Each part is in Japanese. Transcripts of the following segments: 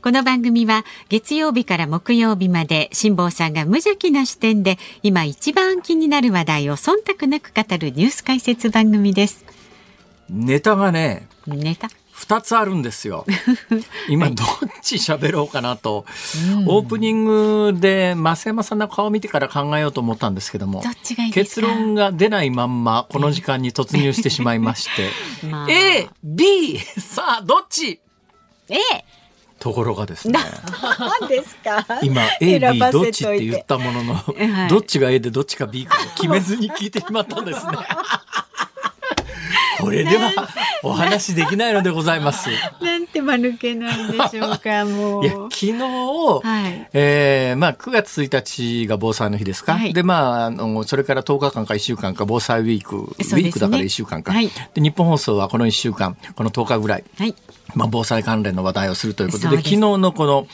この番組は月曜日から木曜日まで辛坊さんが無邪気な視点で今一番気になる話題を忖度なく語るニュース解説番組です。ネタがね、ネタ？2つあるんですよ。今どっち喋ろうかなと、オープニングで増山さんの顔を見てから考えようと思ったんですけども結論が出ないまんまこの時間に突入してしまいまして、まあ、A、B さあどっち？A ところがですね。何ですか？今 A、B どっちって言ったものの、はい、どっちが A でどっちが B か決めずに聞いてしまったんですね。これではお話できないのでございます。なんて間抜けなんでしょうか、もう。いや、昨日、はい、えー、まあ、9月1日が防災の日ですか？はい、で、まあ、あの、それから10日間か1週間か、防災ウィーク、ね、ウィークだから1週間か。はい、で、日本放送はこの1週間、この10日ぐらい、はい、まあ、防災関連の話題をするということで、で昨日のこの、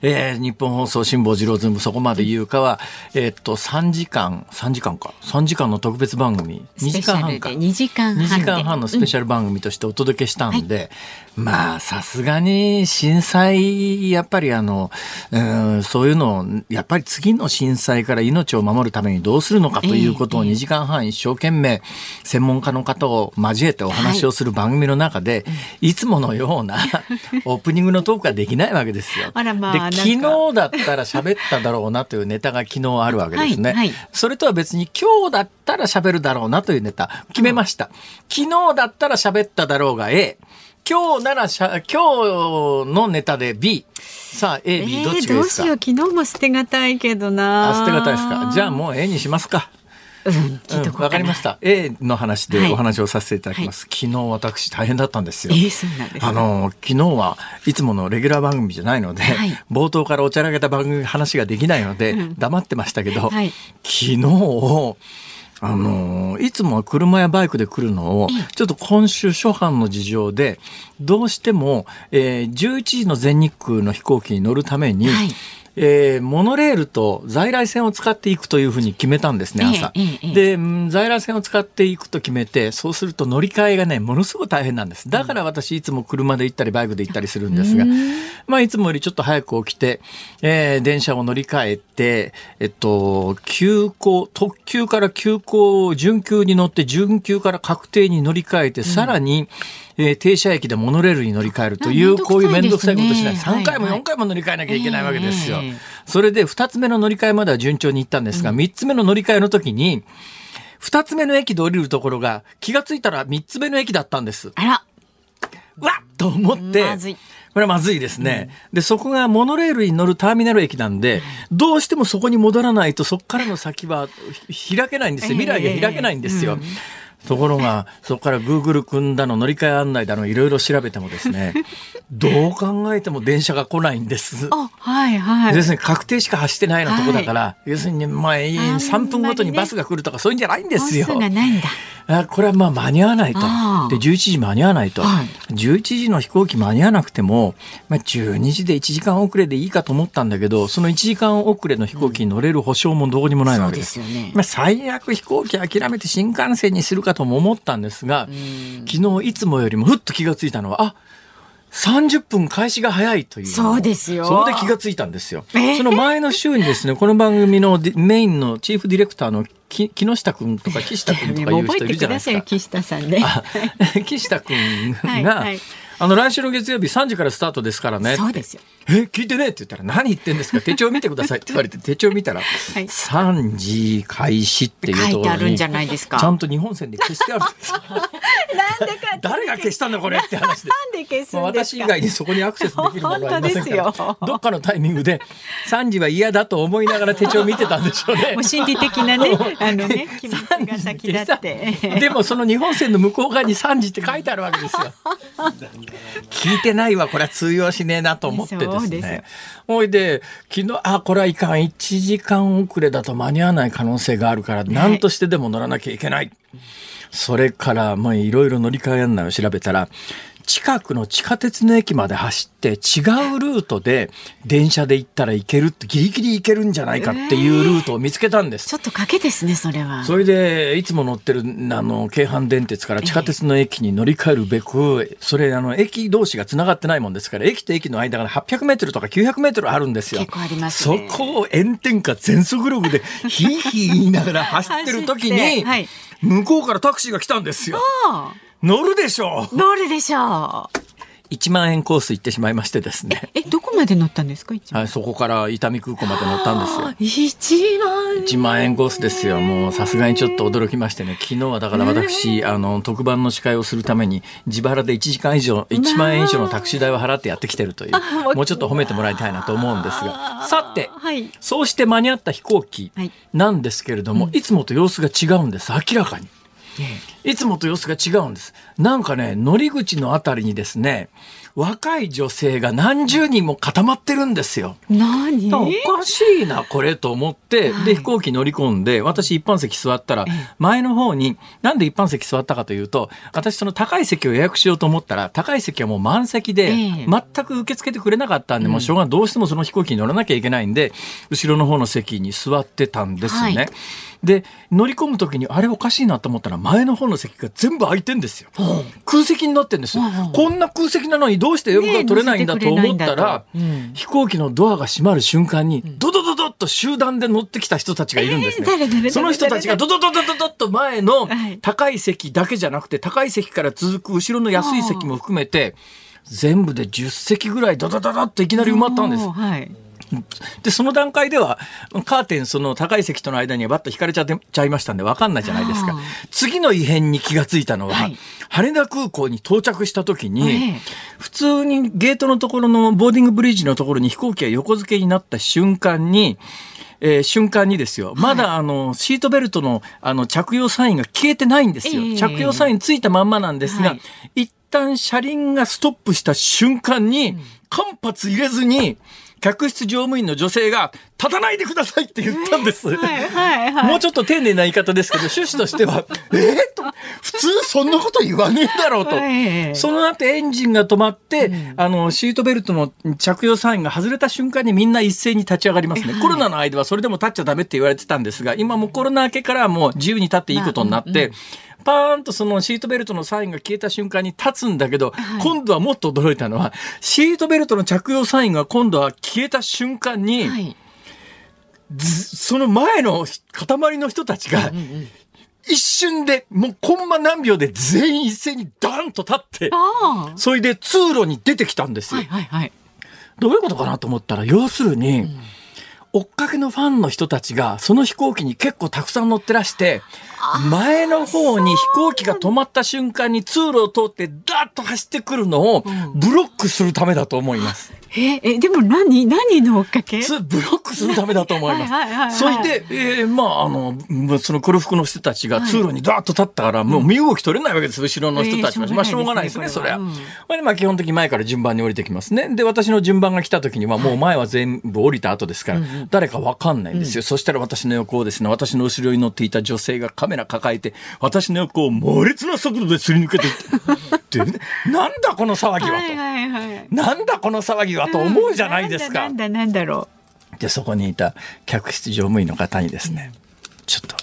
えー、日本放送辛坊治郎ズームそこまで言うかは、えー、っと、3時間、3時間か、3時間の特別番組、2時間半か。2時間半。2時間半のスペシャル番組としてお届けしたんで、うんはい、まあ、さすがに震災、やっぱりあの、うん、そういうのを、やっぱり次の震災から命を守るためにどうするのかということを2時間半一生懸命、専門家の方を交えてお話をする番組の中で、はい、いつものような オープニングのトークができないわけですよ。あらまあ、昨日だったら喋っただろうなというネタが昨日あるわけですね。はいはい、それとは別に今日だったら喋るだろうなというネタ決めました。うん、昨日だったら喋っただろうが A。今日ならしゃ、今日のネタで B。さあ、A、B どっちがいいですか、えー、どうしよう。昨日も捨てがたいけどな。あ、捨てがたいですか？じゃあもう A にしますか。うん、聞いとこうわ、かりました。A の話でお話をさせていただきます。はい、昨日私大変だったんですよ。えー、そうなんです、あの昨日はいつものレギュラー番組じゃないので、はい、冒頭からおちゃらけた番組話ができないので、黙ってましたけど、はい、昨日。あのいつもは車やバイクで来るのを、ちょっと今週初版の事情で、どうしても、えー、11時の全日空の飛行機に乗るために、はいえー、モノレールと在来線を使っていくというふうに決めたんですね、朝。で、在来線を使っていくと決めて、そうすると乗り換えがね、ものすごく大変なんです。だから私いつも車で行ったりバイクで行ったりするんですが、まあいつもよりちょっと早く起きて、えー、電車を乗り換えて、えっと、急行、特急から急行、準急に乗って準急から確定に乗り換えて、さらに、えー、停車駅でモノレールに乗り換えるという、こういう面倒くさいことしない。3回も4回も乗り換えなきゃいけないわけですよ。それで2つ目の乗り換えまでは順調に行ったんですが、3つ目の乗り換えの時に、2つ目の駅で降りるところが気がついたら3つ目の駅だったんです。あら。わっと思って、これはまずいですね、うん、で、そこがモノレールに乗るターミナル駅なんで、どうしてもそこに戻らないと、そこからの先は開けないんですよ。未来が開けないんですよ。えーうんところが、そこからグーグル組んだの、乗り換え案内だの、いろいろ調べてもですね、どう考えても電車が来ないんです。はいはい。要するに確定しか走ってないようなとこだから、はい、要するに、まあ、3分ごとにバスが来るとか、そういうんじゃないんですよ。あこれはまあ間に合わないと。で、11時間に合わないと。はい、11時の飛行機間に合わなくても、まあ、12時で1時間遅れでいいかと思ったんだけど、その1時間遅れの飛行機に乗れる保証もどうにもないわけです。うん、ですよね。まあ、最悪飛行機諦めて新幹線にするかとも思ったんですが、昨日いつもよりもふっと気がついたのは、あ30分開始が早いという。そうですよ。そこで気がついたんですよ。え？ー、その前の週にですね、この番組のメインのチーフディレクターの木下君とか岸田君とかいう人いるじゃないですか。岸田さんね。岸田君が、はいはいあの、来週の月曜日3時からスタートですからね。そうですよ。え、聞いてね？って言ったら、何言ってんですか？手帳見てくださいって言われて、手帳見たら、はい、3時開始っていうところに、ちゃんと日本線で消してあるんですなんでか誰が消したんだこれって話で。なんで消すん私以外にそこにアクセスできるものはありませんから、どっかのタイミングで3時は嫌だと思いながら手帳見てたんでしょうね。もう心理的なね、あのね、気持ちが先だって。でもその日本線の向こう側に3時って書いてあるわけですよ。聞いてないわこれは通用しねえなと思ってですね。ほいで、昨日、あ、これはいかん。1時間遅れだと間に合わない可能性があるから、何としてでも乗らなきゃいけない。それから、まあ、いろいろ乗り換え案内を調べたら、近くの地下鉄の駅まで走って違うルートで電車で行ったら行けるってギリギリ行けるんじゃないかっていうルートを見つけたんです。ちょっと賭けですねそれは。それでいつも乗ってるあの京阪電鉄から地下鉄の駅に乗り換えるべく、それあの駅同士がつながってないもんですから駅と駅の間が800メートルとか900メートルあるんですよ。結構あります、ね、そこを炎天下全速力でヒーヒー言いながら走ってる時に、はい、向こうからタクシーが来たんですよ。乗るでしょう乗るでしょう1万円コース行ってしまいましてですね。え、どこまで乗ったんですかはい、そこから伊丹空港まで乗ったんですよ。1万円 ?1 万円コースですよ。もうさすがにちょっと驚きましてね。昨日はだから私、えー、あの、特番の司会をするために自腹で1時間以上、1万円以上のタクシー代を払ってやってきてるという、もうちょっと褒めてもらいたいなと思うんですが。さて、はい、そうして間に合った飛行機なんですけれども、はい、いつもと様子が違うんです。明らかに。いつもと様子が違うんです。なんかね、乗り口のあたりにですね、若い女性が何十人も固まってるんですよ。何？おかしいな、これと思って、はい、で、飛行機乗り込んで、私一般席座ったら、前の方に、なんで一般席座ったかというと、私その高い席を予約しようと思ったら、高い席はもう満席で、全く受け付けてくれなかったんで、もうしょうが。どうしてもその飛行機に乗らなきゃいけないんで、後ろの方の席に座ってたんですね。はいで乗り込む時にあれおかしいなと思ったら前の方の席が全部空いてんですよ、空席になってんですよ、こんな空席なのにどうして予約が取れないんだと思ったら、飛行機のドアが閉まる瞬間にドドドドッと集団で乗ってきた人たちがいるんですね、その人たちがドドドドドドッと前の高い席だけじゃなくて高い席から続く後ろの安い席も含めて全部で10席ぐらいドドドドッといきなり埋まったんです。はいで、その段階では、カーテン、その高い席との間にバッと引かれちゃってちゃいましたんで分かんないじゃないですか。次の異変に気がついたのは、はい、羽田空港に到着した時に、普通にゲートのところのボーディングブリッジのところに飛行機が横付けになった瞬間に、えー、瞬間にですよ、まだあの、シートベルトのあの着用サインが消えてないんですよ。着用サインついたまんまなんですが、はい、一旦車輪がストップした瞬間に、間髪入れずに、客室乗務員の女性が、立たないでくださいって言ったんです。はいはいはい、もうちょっと丁寧な言い方ですけど、趣旨としては、え？ー、と、普通そんなこと言わねえだろうと。はい。その後エンジンが止まって、うん、あの、シートベルトの着用サインが外れた瞬間にみんな一斉に立ち上がりますね。はい、コロナの間はそれでも立っちゃダメって言われてたんですが、今もコロナ明けからはもう自由に立っていいことになって、まあうんパーンとそのシートベルトのサインが消えた瞬間に立つんだけど、はい、今度はもっと驚いたのは、シートベルトの着用サインが今度は消えた瞬間に、はい、その前の塊の人たちが、一瞬で、もうコンマ何秒で全員一斉にダンと立って、それで通路に出てきたんですよ。はいはいはい、どういうことかなと思ったら、要するに、うん。追っかけのファンの人たちがその飛行機に結構たくさん乗ってらして前の方に飛行機が止まった瞬間に通路を通ってダーッと走ってくるのをブロックするためだと思います。ええでも何何の追っかけ？ブロックするためだと思います。それで、えー、まああのその黒服の人たちが通路にダーッと立ったから、もう身動き取れないわけです。後ろの人たちは、えー、まあしょうがないですねそれは。うん、まあ基本的に前から順番に降りてきますね。で私の順番が来た時にはもう前は全部降りた後ですから、誰かわかんないんですよ。うん、そしたら私の横をですね私の後ろに乗っていた女性がカメラ抱えて私の横を猛烈な速度ですり抜けていって。なんだこの騒ぎはと、はいはいはい、なんだこの騒ぎはと思うじゃないですか。なんだなんだろう。でそこにいた客室乗務員の方にですね、ちょっと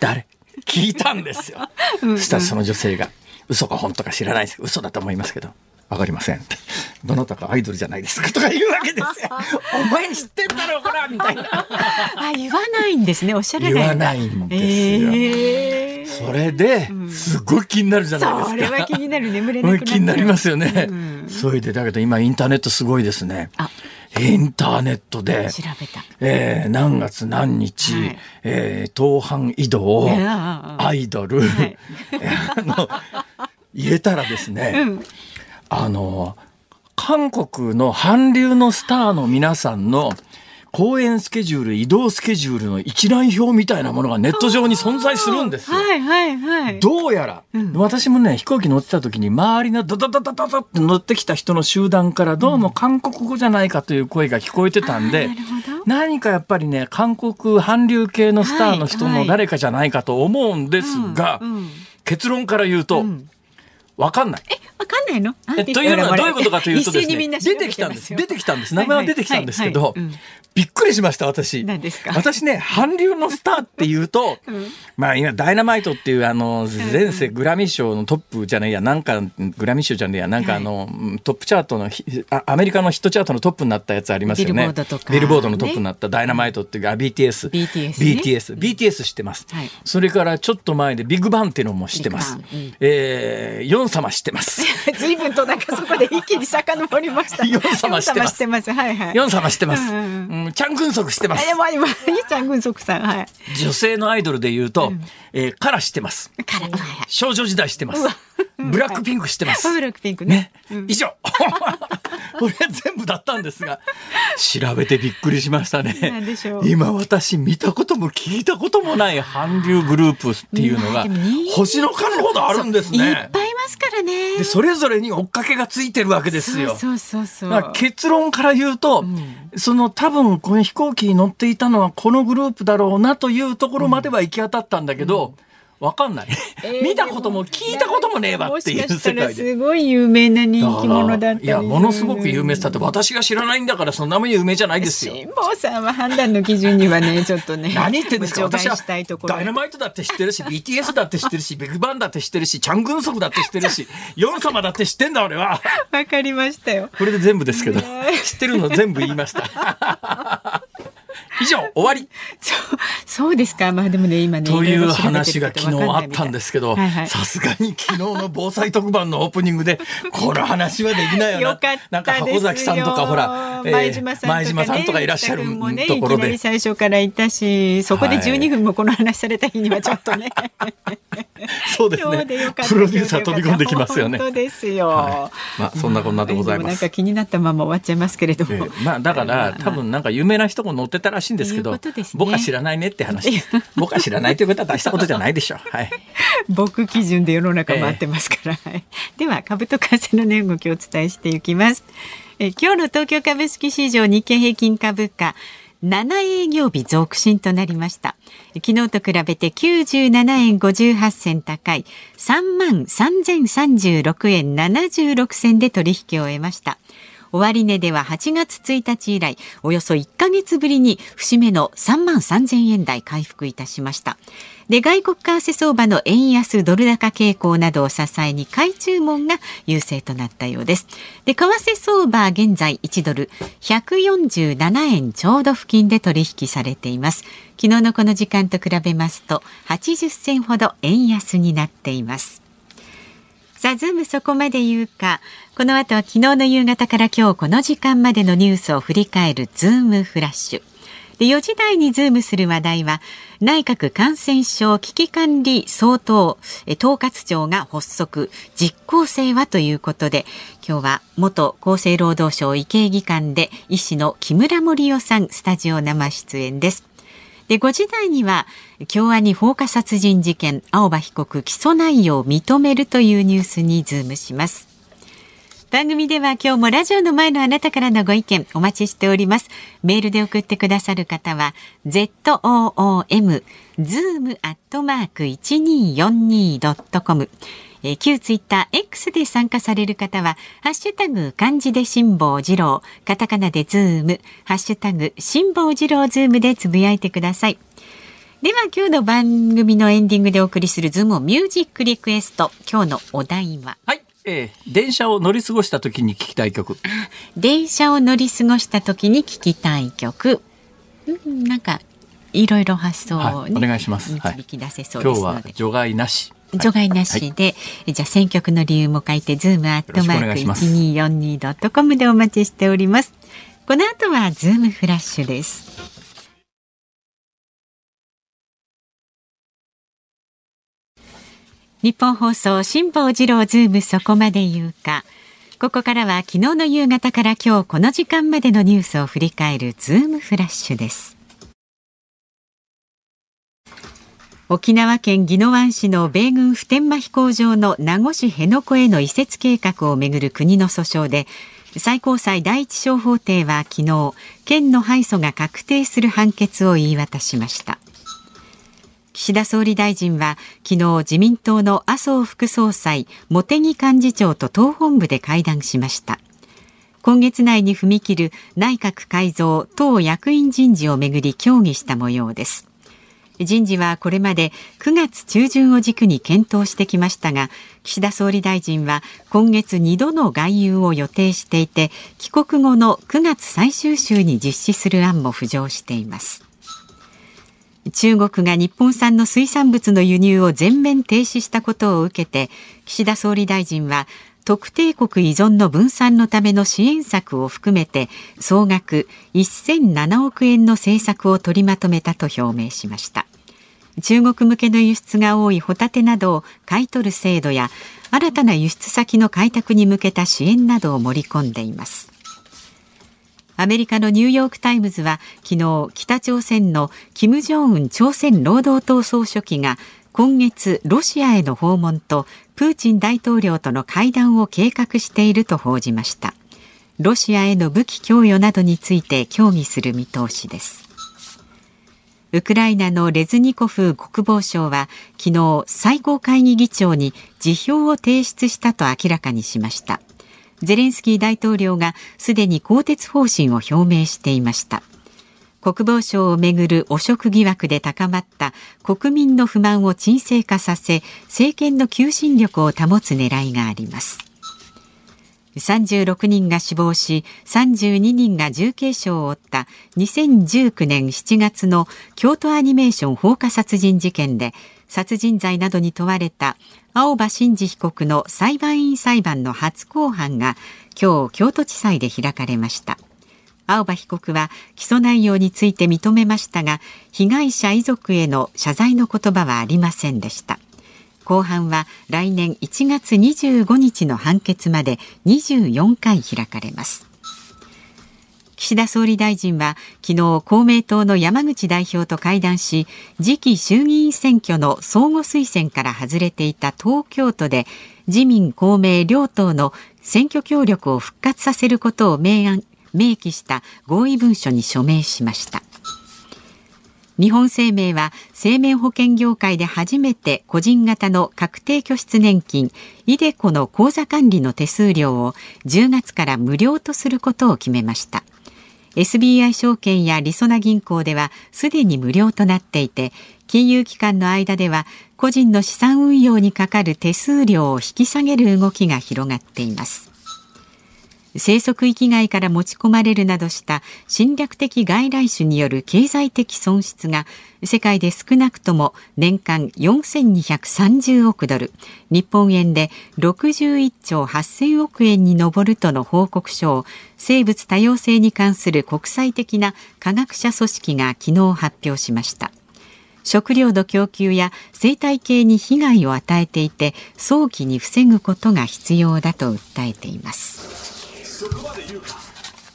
誰？聞いたんですよ。うんうん、そしたらその女性が嘘か本当か知らないです。嘘だと思いますけどわかりません。どなたかアイドルじゃないですかとか言うわけですよ。お前知ってんだろうこらみたいな。あ言わないんですね。おっしゃらない。言わないんですよ。えー、それで、すごい気になるじゃないですか。それは気になる眠れなく気になりますよね。うん、それでだけど今インターネットすごいですね。インターネットで、調べたえー、何月何日、はい、えー、当反移動、アイドル、はい、あの入れたらですね、うんあの韓国の韓流のスターの皆さんの公演スケジュール、移動スケジュールの一覧表みたいなものがネット上に存在するんですよ。はいはいはい。どうやら、うん、私もね、飛行機乗ってた時に周りのドドドドドドって乗ってきた人の集団からどうも韓国語じゃないかという声が聞こえてたんで、うん、何かやっぱりね、韓国韓流系のスターの人の誰かじゃないかと思うんですが、結論から言うと、わかんない。え、わかんないの？えというのはどういうことかというとですね、出てきたんです。出てきたんです。名前は出てきたんですけど、びっくりしました、私。何ですか？私ね、韓流のスターっていうと、うん、まあ今、ダイナマイトっていう、あの、前世グラミー賞のトップじゃないや、なんか、グラミー賞じゃないや、なんかあの、はい、トップチャートのアメリカのヒットチャートのトップになったやつありますよね。ビルボードとか。ビルボードのトップになったダイナマイトっていう、あ、BTS。BTS、ね。BTS。BTS 知ってます、はい。それからちょっと前でビッグバンっていうのも知ってます。うん、えー、ヨン様知ってます。随分となんかそこで一気に遡りました。ヨン様知ってます。ヨン様知ってます。はいはい。ヨン様知ってます。うん、うん、チャン・グンソク知ってます。でも今、ゆちゃん軍足さん、はい。女性のアイドルで言うと、うん、えー、カラ知ってます。カラ、少女時代知ってます。ブラックピンク知ってます？ブラックピンクね。ね以上。これ全部だったんですが、調べてびっくりしましたね。今私見たことも聞いたこともない韓流グループっていうのが、星の数ほどあるんですね。いっぱいいますからね。で、それぞれに追っかけがついてるわけですよ。そうそうそう結論から言うと、うん、その多分この飛行機に乗っていたのはこのグループだろうなというところまでは行き当たったんだけど、うんわかんない、えー、見たことも聞いたこともねえわっていう世界で。すごい有名な人気者だいやものすごく有名だって私が知らないんだからそんなも有名じゃないですよ。辛坊さんは判断の基準にはねちょっとね 何言ってんですか？私はダイナマイトだって知ってるし BTS だって知ってるしビッグバンだって知ってるしチャン・グンソクだって知ってるしヨン様だって知ってんだ俺は。わかりましたよ。これで全部ですけど、知ってるの全部言いました以上終わり。そうそうですか。まあでもね今ねという話が昨日あったんですけどさすがに昨日の防災特番のオープニングで この話はできないよな。よかなんか箱崎さんとかほら、えー、前島さんとか、ね、島さんとかいらっしゃるもね、ところで最初からいたしそこで12分もこの話された日にはちょっとね、そうですね。プロデューサー飛び込んできますよね。本当ですよ、はい、まあそんなこんなでございます、なんか気になったまま終わっちゃいますけれども、えー、まあだから多分なんか有名な人も乗ってたらしいんですけど、ね、僕は知らないねって話。僕は知らないということは大したことじゃないでしょう。はい、僕基準で世の中回ってますから、えー、では株と為替の値動きをお伝えしていきます。え今日の東京株式市場日経平均株価7営業日続伸となりました。昨日と比べて97円58銭高い3万3036円76銭で取引を終えました終値では8月1日以来およそ1ヶ月ぶりに節目の3万3000円台回復いたしました。で外国為替相場の円安ドル高傾向などを支えに買い注文が優勢となったようです。で為替相場現在1ドル147円ちょうど付近で取引されています。昨日のこの時間と比べますと80銭ほど円安になっています。さあズームそこまで言うか。この後は昨日の夕方から今日この時間までのニュースを振り返るズームフラッシュ。で4時台にズームする話題は内閣感染症危機管理総統統括庁が発足。実効性はということで今日は元厚生労働省医系技官で医師の木村盛世さんスタジオ生出演です。で5時台には京アニ放火殺人事件青葉被告起訴内容を認めるというニュースにズームします。番組では今日もラジオの前のあなたからのご意見お待ちしております。メールで送ってくださる方は ZOOM zoom アットマーク 1242.com え旧ツイッター X で参加される方は、ハッシュタグ漢字で辛坊治郎、カタカナでズーム、ハッシュタグ辛坊治郎ズームでつぶやいてください。では今日の番組のエンディングでお送りするズームミュージックリクエスト。今日のお題は？はい。えー、電車を乗り過ごした時に聞きたい曲。電車を乗り過ごした時に聞きたい曲。うん、なんかいろいろ発想を、ねはい、お願いします。導き出せそうですので、はい、今日は除外なし。除外なしで、はい、じゃあ選曲の理由も書いてズームアットマーク一二四二ドットコムでお待ちしております。この後はズームフラッシュです。ニッポン放送辛坊治郎ズームそこまで言うか。ここからは昨日の夕方から今日この時間までのニュースを振り返るズームフラッシュです沖縄県宜野湾市の米軍普天間飛行場の名護市辺野古への移設計画をめぐる国の訴訟で最高裁第一小法廷は昨日県の敗訴が確定する判決を言い渡しました。岸田総理大臣は昨日自民党の麻生副総裁茂木幹事長と党本部で会談しました。今月内に踏み切る内閣改造党役員人事をめぐり協議した模様です。人事はこれまで9月中旬を軸に検討してきましたが岸田総理大臣は今月2度の外遊を予定していて帰国後の9月最終週に実施する案も浮上しています。中国が日本産の水産物の輸入を全面停止したことを受けて岸田総理大臣は特定国依存の分散のための支援策を含めて総額1007億円の政策を取りまとめたと表明しました。中国向けの輸出が多いホタテなどを買い取る制度や新たな輸出先の開拓に向けた支援などを盛り込んでいます。アメリカのニューヨーク・タイムズは昨日北朝鮮の金正恩朝鮮労働党総書記が今月ロシアへの訪問とプーチン大統領との会談を計画していると報じました。ロシアへの武器供与などについて協議する見通しです。ウクライナのレズニコフ国防相は昨日最高会議議長に辞表を提出したと明らかにしました。ゼレンスキー大統領がすでに更迭方針を表明していました。国防省をめぐる汚職疑惑で高まった国民の不満を沈静化させ政権の求心力を保つ狙いがあります。36人が死亡し32人が重軽傷を負った2019年7月の京都アニメーション放火殺人事件で殺人罪などに問われた青葉真司被告の裁判員裁判の初公判が今日京都地裁で開かれました。青葉被告は起訴内容について認めましたが被害者遺族への謝罪の言葉はありませんでした。公判は来年1月25日の判決まで24回開かれます。岸田総理大臣は昨日公明党の山口代表と会談し次期衆議院選挙の相互推薦から外れていた東京都で自民公明両党の選挙協力を復活させることを明暗明記した合意文書に署名しました。日本生命は生命保険業界で初めて個人型の確定拠出年金イデコの口座管理の手数料を10月から無料とすることを決めました。SBI 証券やりそな銀行ではすでに無料となっていて金融機関の間では個人の資産運用にかかる手数料を引き下げる動きが広がっています。生息域外から持ち込まれるなどした侵略的外来種による経済的損失が世界で少なくとも年間4230億ドル。日本円で61兆8000億円に上るとの報告書を生物多様性に関する国際的な科学者組織が昨日発表しました。食料の供給や生態系に被害を与えていて早期に防ぐことが必要だと訴えています。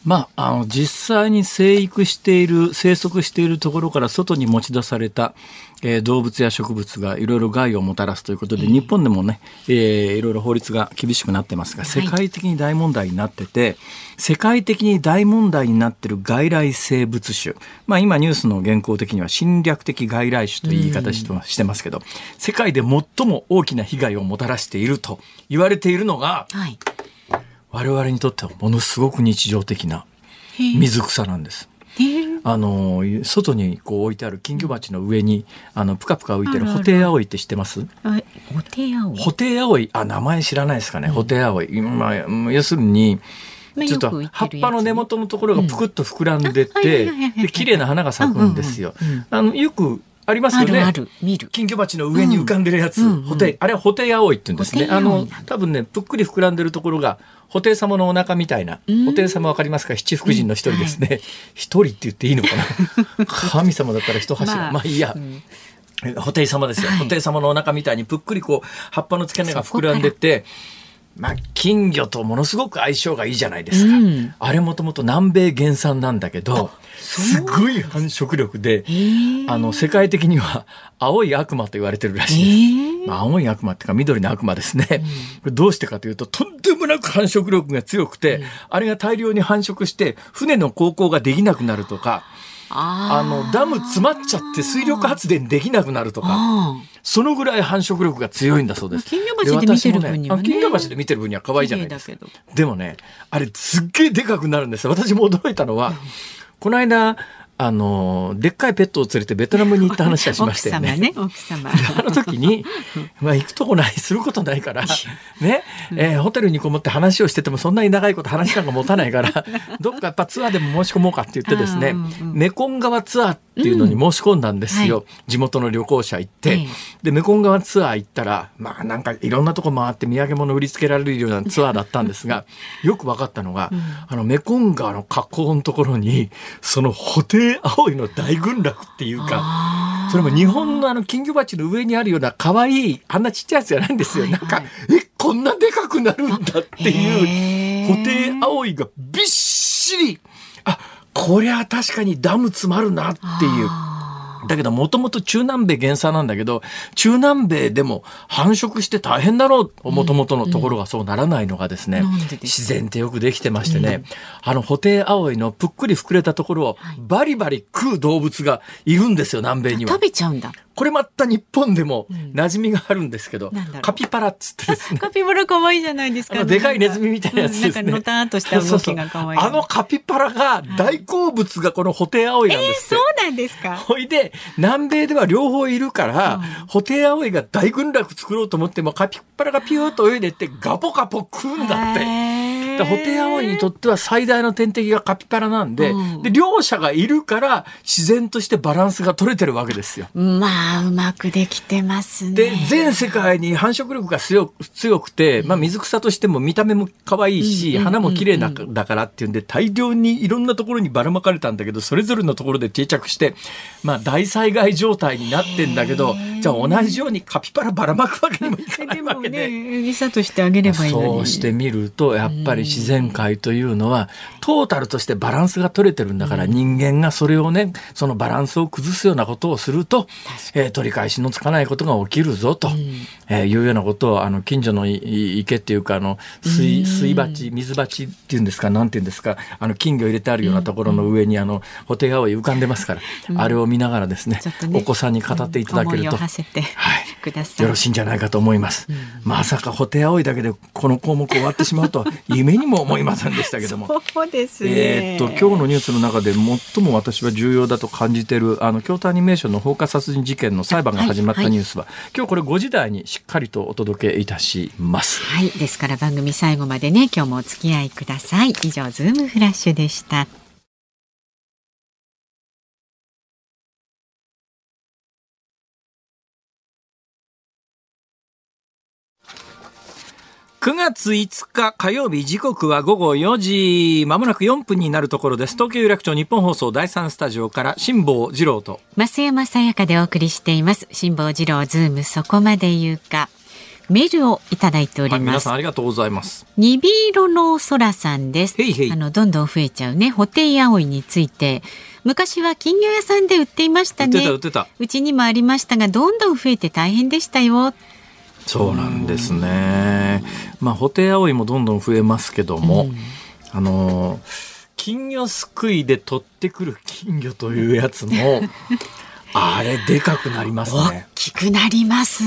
まあ、あの実際に生育している生息しているところから外に持ち出された、えー、動物や植物がいろいろ害をもたらすということで、日本でもね、えー、いろいろ法律が厳しくなってますが世界的に大問題になってて、はい、世界的に大問題になっている外来生物種、まあ、今ニュースの原稿的には侵略的外来種という言い方してますけど、世界で最も大きな被害をもたらしていると言われているのが、はい我々にとってはものすごく日常的な水草なんです。あの外にこう置いてある金魚鉢の上にあのぷかぷか浮いてるホテイアオイって知ってます？ホテイアオイ？ホテイアオイ。あ名前知らないですかね、ホテイアオイ、まあ、要するにちょっと葉っぱの根元のところがぷくっと膨らんでて、で綺麗な花が咲くんですよ。あのよくありますよね。金魚鉢の上に浮かんでるやつ、ホテあれはホテイアオイって言うんですね。あの多分ねぷっくり膨らんでるところが布袋様のお腹みたいな、布袋様わかりますか？七福神の一人ですね。一、人って言っていいのかな？神様だったら一柱。まあ、まあいいや。布袋様ですよ。布袋様のお腹みたいにぷっくりこう葉っぱの付け根が膨らんでって、まあ、金魚とものすごく相性がいいじゃないですか。うん、あれもともと南米原産なんだけど、すごい繁殖力で、あの、世界的には青い悪魔と言われてるらしいです。まあ、青い悪魔っていうか緑の悪魔ですね。うん、どうしてかというと、とんでもなく繁殖力が強くて、うん、あれが大量に繁殖して、船の航行ができなくなるとか、あの、ダム詰まっちゃって水力発電できなくなるとか、そのぐらい繁殖力が強いんだそうです。金魚橋で見てる分には、ね、金魚橋で見てる分には可愛いじゃないですか。でもね、あれすっげえでかくなるんです。私も驚いたのは、この間、あの、でっかいペットを連れてベトナムに行った話はしましたよね。ね 奥様。あの時に、まあ行くとこない、することないから、ね、えー、ホテルにこもって話をしててもそんなに長いこと話なんか持たないから、どっかやっぱツアーでも申し込もうかって言ってですね、メコン川ツアーっていうのに申し込んだんですよ。うんはい、地元の旅行者行って、で、メコン川ツアー行ったら、まあなんかいろんなとこ回って土産物売りつけられるようなツアーだったんですが、よく分かったのが、うん、あのメコン川の河口のところに、そのホテル青いの大群落っていうか、それも日本のあの金魚鉢の上にあるような可愛い、あんなちっちゃいやつじゃないんですよ。はいはい、なんか、え、こんなでかくなるんだっていう、ホテイがびっしり、あ、こりゃ確かにダム詰まるなっていう。だけど、もともと中南米原産なんだけど、中南米でも繁殖して大変だろう、もともとのところがそうならないのがですね、うんうん、自然ってよくできてましてね、うん、あの、ホテイアオイのぷっくり膨れたところをバリバリ食う動物がいるんですよ、南米には。食べちゃうんだ。これまた日本でも馴染みがあるんですけど、うん、カピバラっつってですね。カピバラ可愛いじゃないですか。でかいネズミみたいなやつですね。のたーとした動きが可愛いあのカピバラが大好物がこのホテイアオイなんですえー、そうなんですか？ほいで、南米では両方いるから、うん、ホテイアオイが大群落作ろうと思ってもカピバラがピューッと泳いでってガポガポ食うんだって。ホテイアオイにとっては最大の天敵がカピバラなんでうん、で両者がいるから自然としてバランスが取れてるわけですよ。まあうまくできてますね。で全世界に繁殖力が強強くて、まあ、水草としても見た目も可愛いし、花も綺麗なだからっていうんで大量にいろんなところにばらまかれたんだけどそれぞれのところで定着して、まあ、大災害状態になってんだけどじゃあ同じようにカピバラばらまくわけにもいかないわけで。でね、餌としてあげればいいそうしてみるとやっぱり自然界というのはトータルとしてバランスが取れてるんだから、人間がそれをねそのバランスを崩すようなことをすると、えー、取り返しのつかないことが起きるぞと、えー、いうようなことをあの近所の池っていうかあの水水鉢水鉢っていうんですかなんていうんですかあの金魚入れてあるようなところの上にあのホテイアオイ浮かんでますから、あれを見ながらですね、ね、お子さんに語っていただけると、はい、よろしいんじゃないかと思います。まさかホテイアオイだけでこの項目終わってしまうと 夢にも思いませんでしたけども。そうですね。えっと今日のニュースの中で最も私は重要だと感じているあの京都アニメーションの放火殺人事件の裁判が始まったニュースは、はいはい、今日これ5時台にしっかりとお届けいたします。はい、ですから番組最後までね今日もお付き合いください。以上ズームフラッシュでした。9月5日火曜日時刻は午後4時まもなく4分になるところです。東京有楽町日本放送第3スタジオから辛坊治郎と。増山さやかでお送りしています。辛坊治郎ズームそこまで言うか。メールをいただいております、はい、皆さんありがとうございます。にび色の空さんです。あのどんどん増えちゃうね。ホテイアオイについて。昔は金魚屋さんで売っていましたね。うちにもありましたがどんどん増えて大変でしたよそうなんですね。まあ、ホテイアオイもどんどん増えますけども、うん、あの、金魚すくいで取ってくる金魚というやつも、あれでかくなりますね。大きくなります。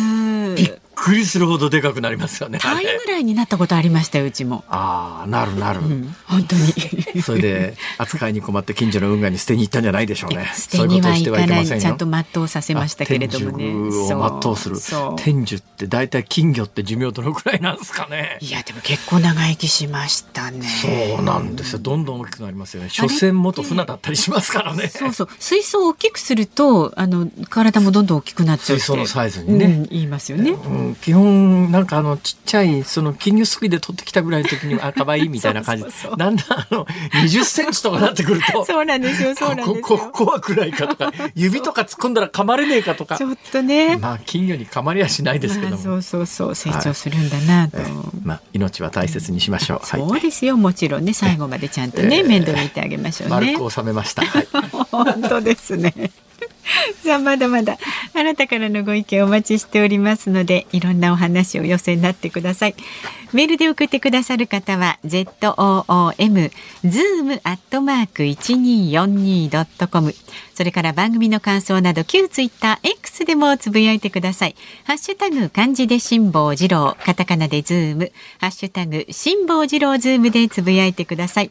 びっくりするほどでかくなりますよね。倍ぐらいになったことありましたよ、うちも。ああ、なるなる、うん、本当に。それで、扱いに困って近所の運河に捨てに行ったんじゃないでしょうね。捨てには行かない、ちゃんと全うさせましたけれどもね。を全うする。天寿って大体金魚って寿命どのくらいなんですかね。いや、でも結構長生きしましたね。そうなんですよ。どんどん大きくなりますよね。所詮元船だったりしますからね。そうそう。水槽を大きくすると、あの、体もどんどん大きくなっちゃう。水槽のサイズにね。うん、言いますよね。うんの基本なんかあのちっちゃいその金魚すくいで取ってきたぐらいの時にあ可愛いみたいな感じ。だんだんあの20センチとかなってくると。そうなんですよそうなんですよ。こここは暗いかとか指とか突っ込んだら噛まれねえかとか。ちょっとね。まあ金魚に噛まれやしないですけども、まあ、そうそうそう成長するんだなと、はい、まあ命は大切にしましょう、うん、そうですよもちろんね。最後までちゃんとね、えー、面倒見てあげましょうね。丸く収めました、はい、本当ですね さあまだまだあなたからのご意見お待ちしておりますのでいろんなお話を寄せになってください。メールで送ってくださる方は zoom zoom アットマーク一二四二ドットコム。それから番組の感想など旧ツイッター X でもつぶやいてください。ハッシュタグ漢字で辛坊治郎カタカナでズーム。ハッシュタグ辛坊治郎ズームでつぶやいてください。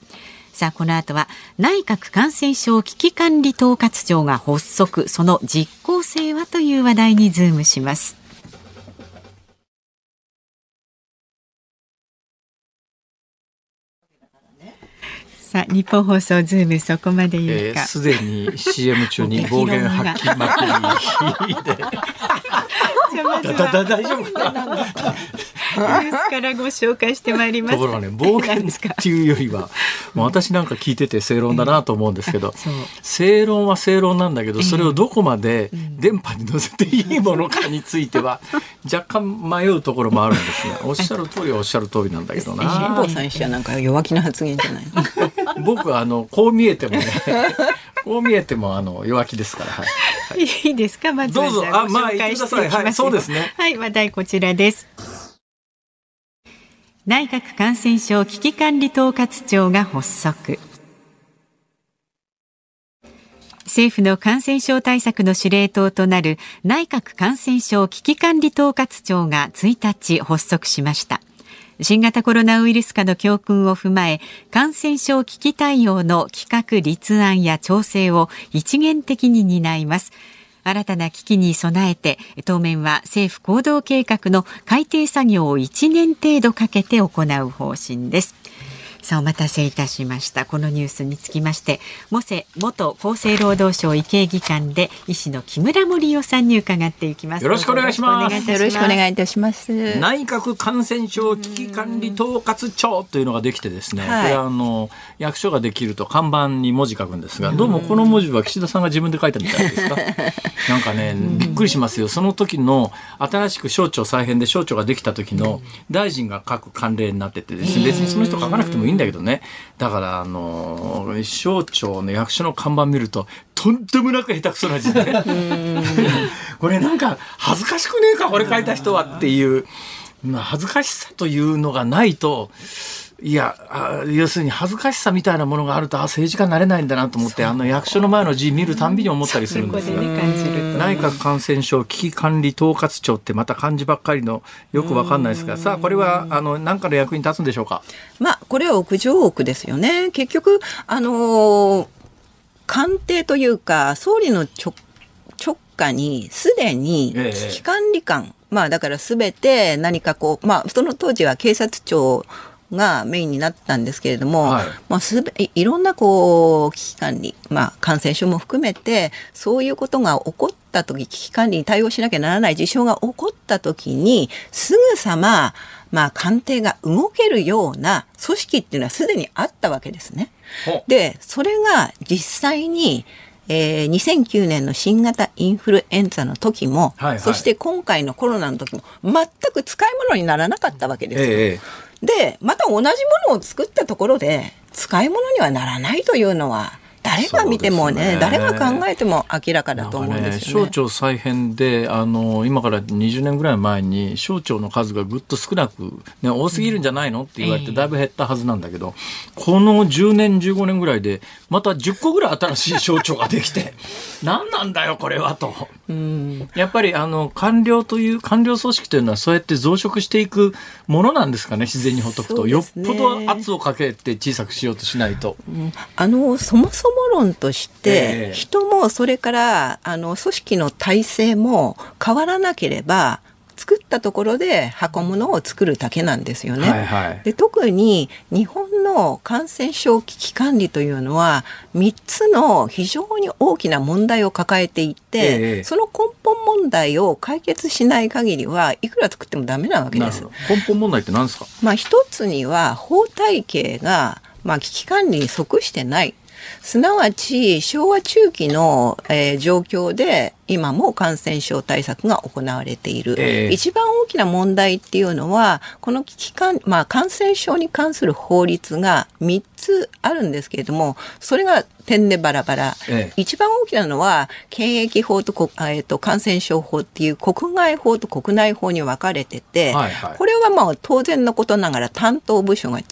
さあこの後は内閣感染症危機管理統括庁が発足。その実効性はという話題にズームします。さあニッポン放送ズームそこまで言うか。すで、えー、に CM 中に暴言吐きまくりで だ大丈夫？かなニュースからご紹介してまいります。ところがね暴言っていうよりはもう私なんか聞いてて正論だなと思うんですけど、正論は正論なんだけどそれをどこまで電波に乗せていいものかについては 若干迷うところもあるんですがおっしゃる通りはおっしゃる通りなんだけどな。辛坊さん氏はなんか弱気な発言じゃない 僕はあのこう見えてもね こう見えてもあの弱気ですから、はい、い、いですか？まずはどうぞ。あまあ言ってください。はい。そうですね。はい話題こちらです。内閣感染症危機管理統括庁が発足。政府の感染症対策の司令塔となる内閣感染症危機管理統括庁が1日発足しました新型コロナウイルス化の教訓を踏まえ感染症危機対応の企画立案や調整を一元的に担います。新たな危機に備えて当面は政府行動計画の改定作業を1年程度かけて行う方針です。さあお待たせいたしました。このニュースにつきましてモセ元厚生労働省医系技官で医師の木村盛夫さんに伺っていきます。よろしくお願いします。よろしくお願いいたします。内閣感染症危機管理統括庁というのができてですね、はい、これはあの役所ができると看板に文字書くんですがどうもこの文字は岸田さんが自分で書いたみたいですか？なんかねびっくりしますよ。その時の新しく省庁再編で省庁ができた時の大臣が書く慣例になっててですね別にその人書かなくてもいいいんだけどね。だから、あの、省庁の役所の看板見ると、とんでもなく下手くそな字で、ね、これなんか恥ずかしくねえか、これ書いた人はっていう、まあ、恥ずかしさというのがないと、いや要するに恥ずかしさみたいなものがあるとあ政治家になれないんだなと思ってあの役所の前の字見るたんびに思ったりするんですよ。内閣感染症危機管理統括庁ってまた漢字ばっかりのよくわかんないですがさあこれはあの何かの役に立つんでしょうか？まあこれは屋上屋ですよね。結局あのー、官邸というか総理の直直下にすでに危機管理官、ええ、まあだからすべて何かこうまあその当時は警察庁がメインになったんですけれども、はいまあ、すべいろんなこう危機管理、まあ、感染症も含めてそういうことが起こった時危機管理に対応しなきゃならない事象が起こった時にすぐさままあ、官邸が動けるような組織っていうのはすでにあったわけですね。で、それが実際に、えー、2009年の新型インフルエンザの時も、はいはい、そして今回のコロナの時も全く使い物にならなかったわけですよ。ええで、また同じものを作ったところで、使い物にはならないというのは、誰が見てもね、ね、誰が考えても明らかだと思うんですよね。ね省庁再編であの今から20年ぐらい前に省庁の数がぐっと少なく、ね、多すぎるんじゃないのって言われてだいぶ減ったはずなんだけど、この10年15年ぐらいでまた10個ぐらい新しい省庁ができて 何なんだよこれはと。やっぱりあの官僚という官僚組織というのはそうやって増殖していくものなんですかね自然にほっとくと、ね、よっぽど圧をかけて小さくしようとしないと。うん、あのそもそも論として、人もそれからあの組織の体制も変わらなければ作ったところで運ぶのを作るだけなんですよね。はいはい、で特に日本本の感染症危機管理というのは3つの非常に大きな問題を抱えていて、ええ、その根本問題を解決しない限りはいくら作ってもダメなわけです。根本問題って何ですか？まあ一つには法体系がまあ危機管理に即してないすなわち昭和中期の、えー、状況で今も感染症対策が行われている、えー、一番大きな問題っていうのはこの危機感、まあ、感染症に関する法律が3つあるんですけれどもそれが点でバラバラ、えー、一番大きなのは検疫法と,、えーと、感染症法っていう国外法と国内法に分かれてて、はいはい、これはまあ当然のことながら担当部署が違う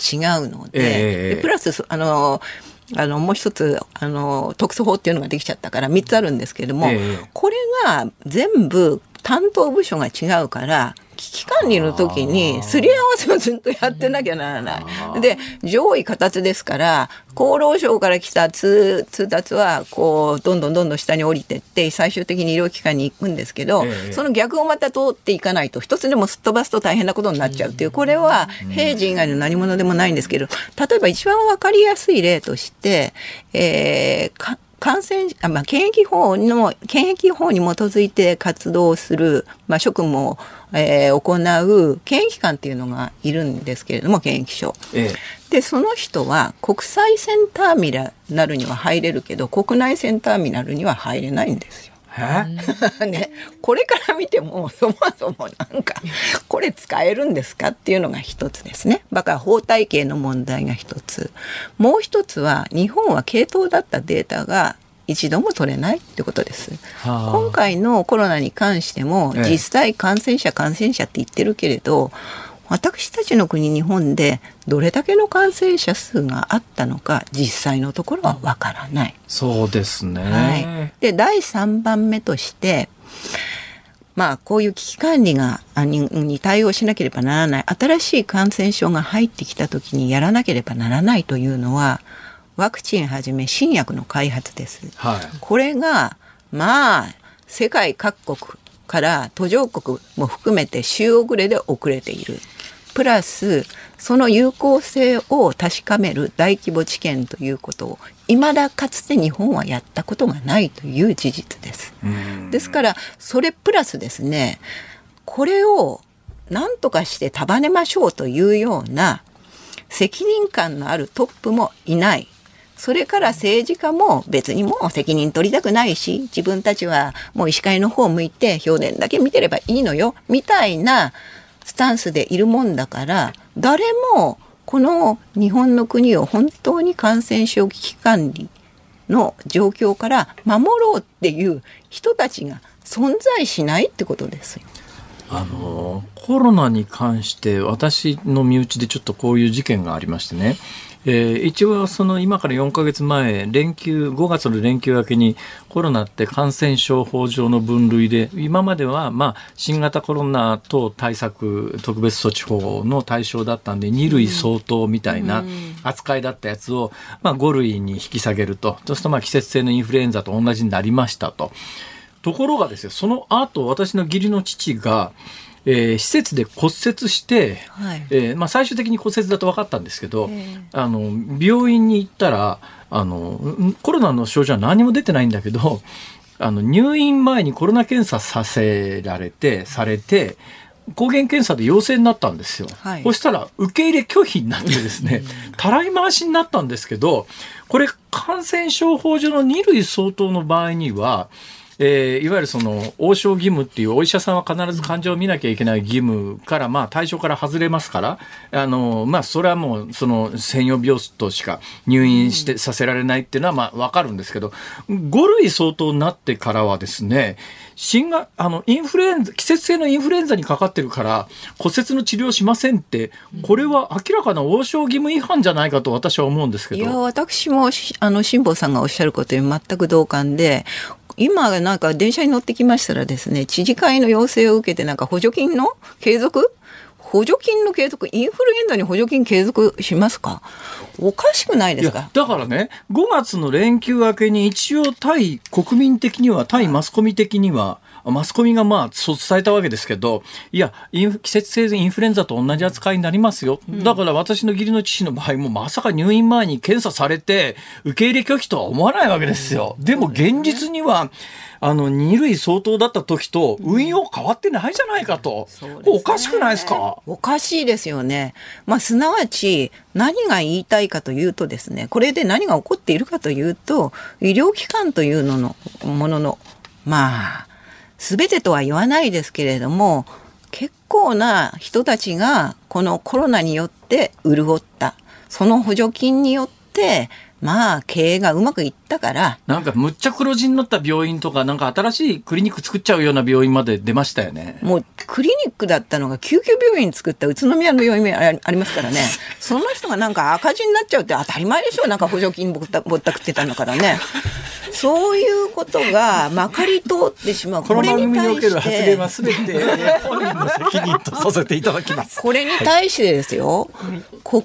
ので、えー、でプラスあのあのもう一つあの特措法っていうのができちゃったから3つあるんですけれども、えー、これが全部担当部署が違うから危機管理の時にすり合わせをずっとやってなきゃならない。で上位形ですから厚労省から来た通通達はこうどんどんどんどん下に降りてって最終的に医療機関に行くんですけど、えその逆をまた通っていかないと一つでもすっ飛ばすと大変なことになっちゃうっていうこれは平時以外の何者でもないんですけど例えば一番分かりやすい例として、えー、感染あ、まあ、検疫法の検疫法に基づいて活動する、まあ、職務をえー、行う検疫官っていうのがいるんですけれども検疫所。ええ、でその人は国際線ターミナルには入れるけど国内線ターミナルには入れないんですよ。ね、これから見てもそもそもなんかこれ使えるんですかっていうのが一つですね。だから法体系の問題が一つ。もう一つは日本は系統だったデータが一度も取れないってことです。はあ、今回のコロナに関しても、実際感染者感染者って言ってるけれど、私たちの国日本でどれだけの感染者数があったのか実際のところはわからない。そうですね。はい、で第3番目としてまあこういう危機管理がにに対応しなければならない新しい感染症が入ってきた時にやらなければならないというのはワクチンはじめ新薬の開発です。はい、これがまあ世界各国から途上国も含めて週遅れで遅れている。プラスその有効性を確かめる大規模治験ということを未だかつて日本はやったことがないという事実です。ですからそれプラスですねこれを何とかして束ねましょうというような責任感のあるトップもいないそれから政治家も別にもう責任取りたくないし、自分たちはもう医師会の方向いて評伝だけ見てればいいのよ、みたいなスタンスでいるもんだから、誰もこの日本の国を本当に感染症危機管理の状況から守ろうっていう人たちが存在しないってことですよ。あのコロナに関して私の身内でちょっとこういう事件がありましてねえー、一応その今から4か月前連休5月の連休明けにコロナって感染症法上の分類で今まではまあ新型コロナ等対策特別措置法の対象だったんで2類相当みたいな扱いだったやつをまあ5類に引き下げるとそうするとまあ季節性のインフルエンザと同じになりましたと。ところがですよその後私の義理の父がえー、施設で骨折して、はい、えー、まあ、最終的に骨折だと分かったんですけど、えー、あの病院に行ったらあのコロナの症状は何も出てないんだけどあの入院前にコロナ検査させられてされて抗原検査で陽性になったんですよ、はい、そしたら受け入れ拒否になってですねたらい回しになったんですけどこれ感染症法上の2類相当の場合にはえー、いわゆるその応召義務っていうお医者さんは必ず患者を見なきゃいけない義務から、まあ、対象から外れますからあの、まあ、それはもうその専用病棟しか入院してさせられないっていうのはまあ分かるんですけど5類相当になってからはですね新があのインフルエンザ季節性のインフルエンザにかかってるから骨折の治療しませんってこれは明らかな応召義務違反じゃないかと私は思うんですけど。いや私もあの辛坊さんがおっしゃることに全く同感で今なんか電車に乗ってきましたらですね知事会の要請を受けてなんか補助金の継続？補助金の継続？インフルエンザに補助金継続しますか？おかしくないですか？だからね5月の連休明けに一応対国民的には対マスコミ的にはマスコミがまあそう伝えたわけですけどいや季節性インフルエンザと同じ扱いになりますよ、だから私の義理の父の場合もまさか入院前に検査されて受け入れ拒否とは思わないわけですよ。でも現実にはあの二類相当だった時と運用変わってないじゃないかと、うんね、おかしくないですか？おかしいですよね。まあ、すなわち何が言いたいかというとですねこれで何が起こっているかというと医療機関というののもののまあ全てとは言わないですけれども結構な人たちがこのコロナによって潤った。その補助金によってまあ、経営がうまくいったから。なんか、むっちゃ黒字になった病院とか、なんか新しいクリニック作っちゃうような病院まで出ましたよね。もう、クリニックだったのが救急病院作った宇都宮の病院ありますからね。その人がなんか赤字になっちゃうって当たり前でしょなんか補助金ぼったぼったくってたんだからね。そういうことがまかり通ってしまう。この番組における発言はすべて本人の責任とさせていただきます。これに対してですよ、はい、国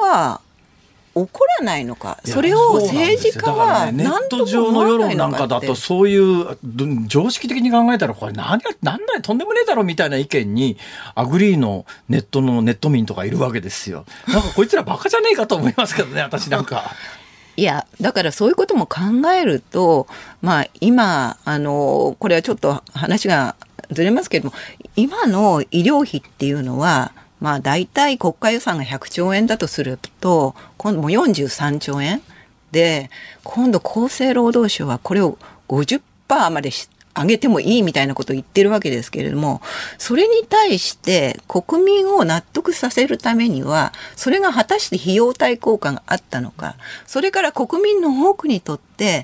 民は怒らないのかそれを政治家はネット上の世論なんかだとそういう常識的に考えたらこれ何なんだとんでもねえだろみたいな意見にアグリーのネットのネット民とかいるわけですよ。なんかこいつらバカじゃねえかと思いますけどね 私なんか。いやだからそういうことも考えるとまあ今あのこれはちょっと話がずれますけれども今の医療費っていうのはまあ大体国家予算が100兆円だとすると、今度もう43兆円で、今度厚生労働省はこれを50%まで上げてもいいみたいなことを言ってるわけですけれども、それに対して国民を納得させるためには、それが果たして費用対効果があったのか、それから国民の多くにとって、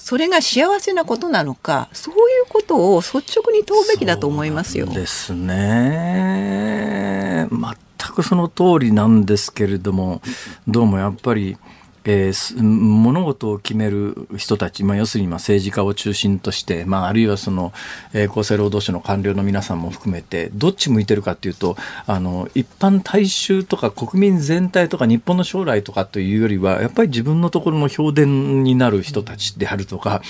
それが幸せなことなのかそういうことを率直に問うべきだと思いますよ。ですね全くその通りなんですけれどもどうもやっぱり。えー、物事を決める人たち、まあ、要するにまあ政治家を中心として、まあ、あるいはその、えー、厚生労働省の官僚の皆さんも含めてどっち向いてるかというとあの一般大衆とか国民全体とか日本の将来とかというよりはやっぱり自分のところの評伝になる人たちであるとか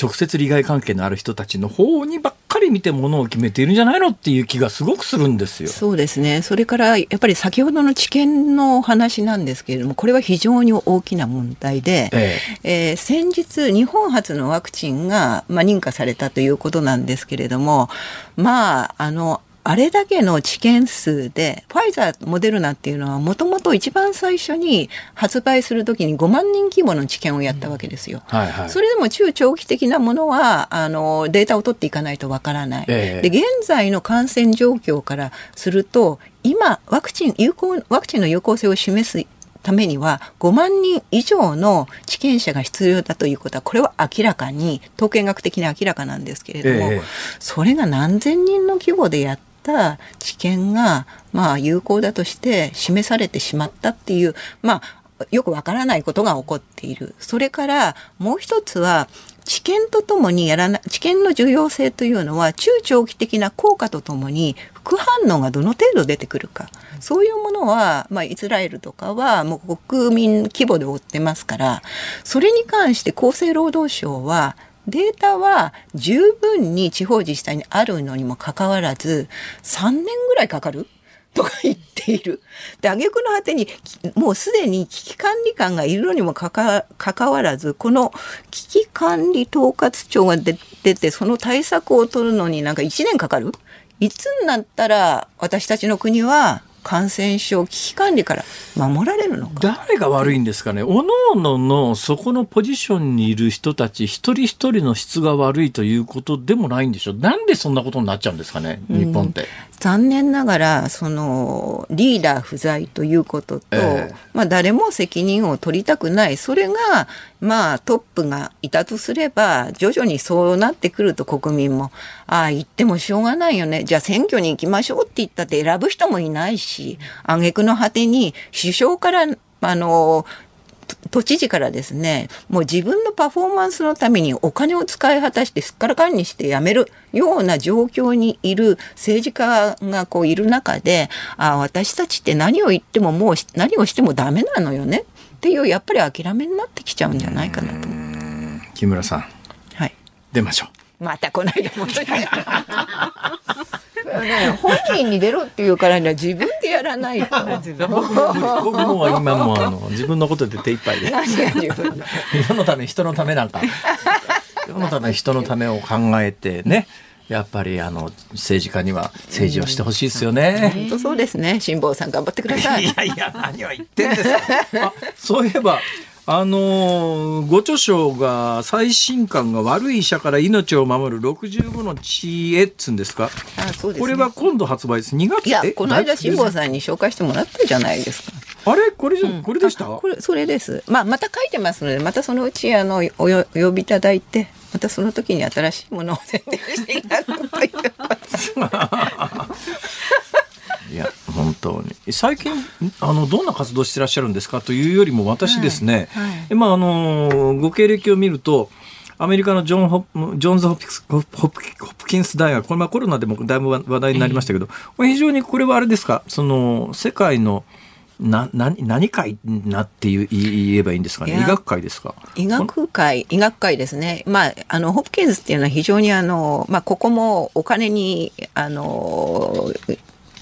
直接利害関係のある人たちの方にばっかり見てものを決めているんじゃないのっていう気がすごくするんですよ。そうですねそれからやっぱり先ほどの知見の話なんですけれどもこれは非常に大ききな問題で、えええー、先日日本初のワクチンが、まあ、認可されたということなんですけれどもまああのあれだけの治験数で、ファイザー、モデルナっていうのはもともと一番最初に発売するときに5万人規模の治験をやったわけですよ。はいはい、それでも中長期的なものは、あの、データを取っていかないとわからない。えー、で、現在の感染状況からすると、今、ワクチン、有効、ワクチンの有効性を示すためには5万人以上の治験者が必要だということはこれは明らかに統計学的に明らかなんですけれども、ええ、それが何千人の規模でやった治験がまあ有効だとして示されてしまったっていうまあよくわからないことが起こっている。それからもう一つは治験とともにやらな治験の重要性というのは中長期的な効果とともに副反応がどの程度出てくるか。そういうものは、まあ、イスラエルとかはもう国民規模で追ってますからそれに関して厚生労働省はデータは十分に地方自治体にあるのにもかかわらず3年ぐらいかかる？とか言っている。で、挙句の果てに、もうすでに危機管理官がいるのにもかかかかわらず、この危機管理統括庁が出て、その対策を取るのになんか1年かかる？いつになったら私たちの国は感染症危機管理から守られるのか。誰が悪いんですかね、おのおののそこのポジションにいる人たち、一人一人の質が悪いということでもないんでしょう、なんでそんなことになっちゃうんですかね、日本って。残念ながらそのリーダー不在ということと、えー、まあ、誰も責任を取りたくない。それがまあトップがいたとすれば徐々にそうなってくると国民もああ言ってもしょうがないよね。じゃあ選挙に行きましょうって言ったって選ぶ人もいないし挙句の果てに首相からあの都知事からですねもう自分のパフォーマンスのためにお金を使い果たしてすっからかんにしてやめるような状況にいる政治家がこういる中であ私たちって何を言ってももう何をしてもダメなのよねっていうやっぱり諦めになってきちゃうんじゃないかなと。木村さん、はい、出ましょう。またこの間も ね、本人に出ろっていうからには自分でやらないと。僕も今もあの自分のことで手一杯で。世のため人のためなんか。世のため人のためを考えてね。やっぱりあの政治家には政治をしてほしいですよね。本当そうですね。辛坊さん頑張ってください。いやいや何を言ってんですか。そういえばあのご著書が最新刊が悪い医者から命を守る65の知恵っつんですか？あそうです、ね、これは今度発売です2月いやこの間辛坊さんに紹介してもらったじゃないですか。あれ？これじゃ、うん、これでした？これそれです。まあまた書いてますのでまたそのうちあのおお呼びいただいてまたその時に新しいものを宣伝していただくということ いや本当に。最近あのどんな活動してらっしゃるんですか？というよりも私ですね、はいはい、まああのご経歴を見るとアメリカのジョンホジョンズホプキンス大学これまあコロナでもだいぶ話題になりましたけど、えー、非常にこれはあれですか？その世界のな何何会なっていう言えばいいんですかね？医学会ですか？医学会医学会ですね。まああのホプキンスっていうのは非常にあのまあここもお金にあの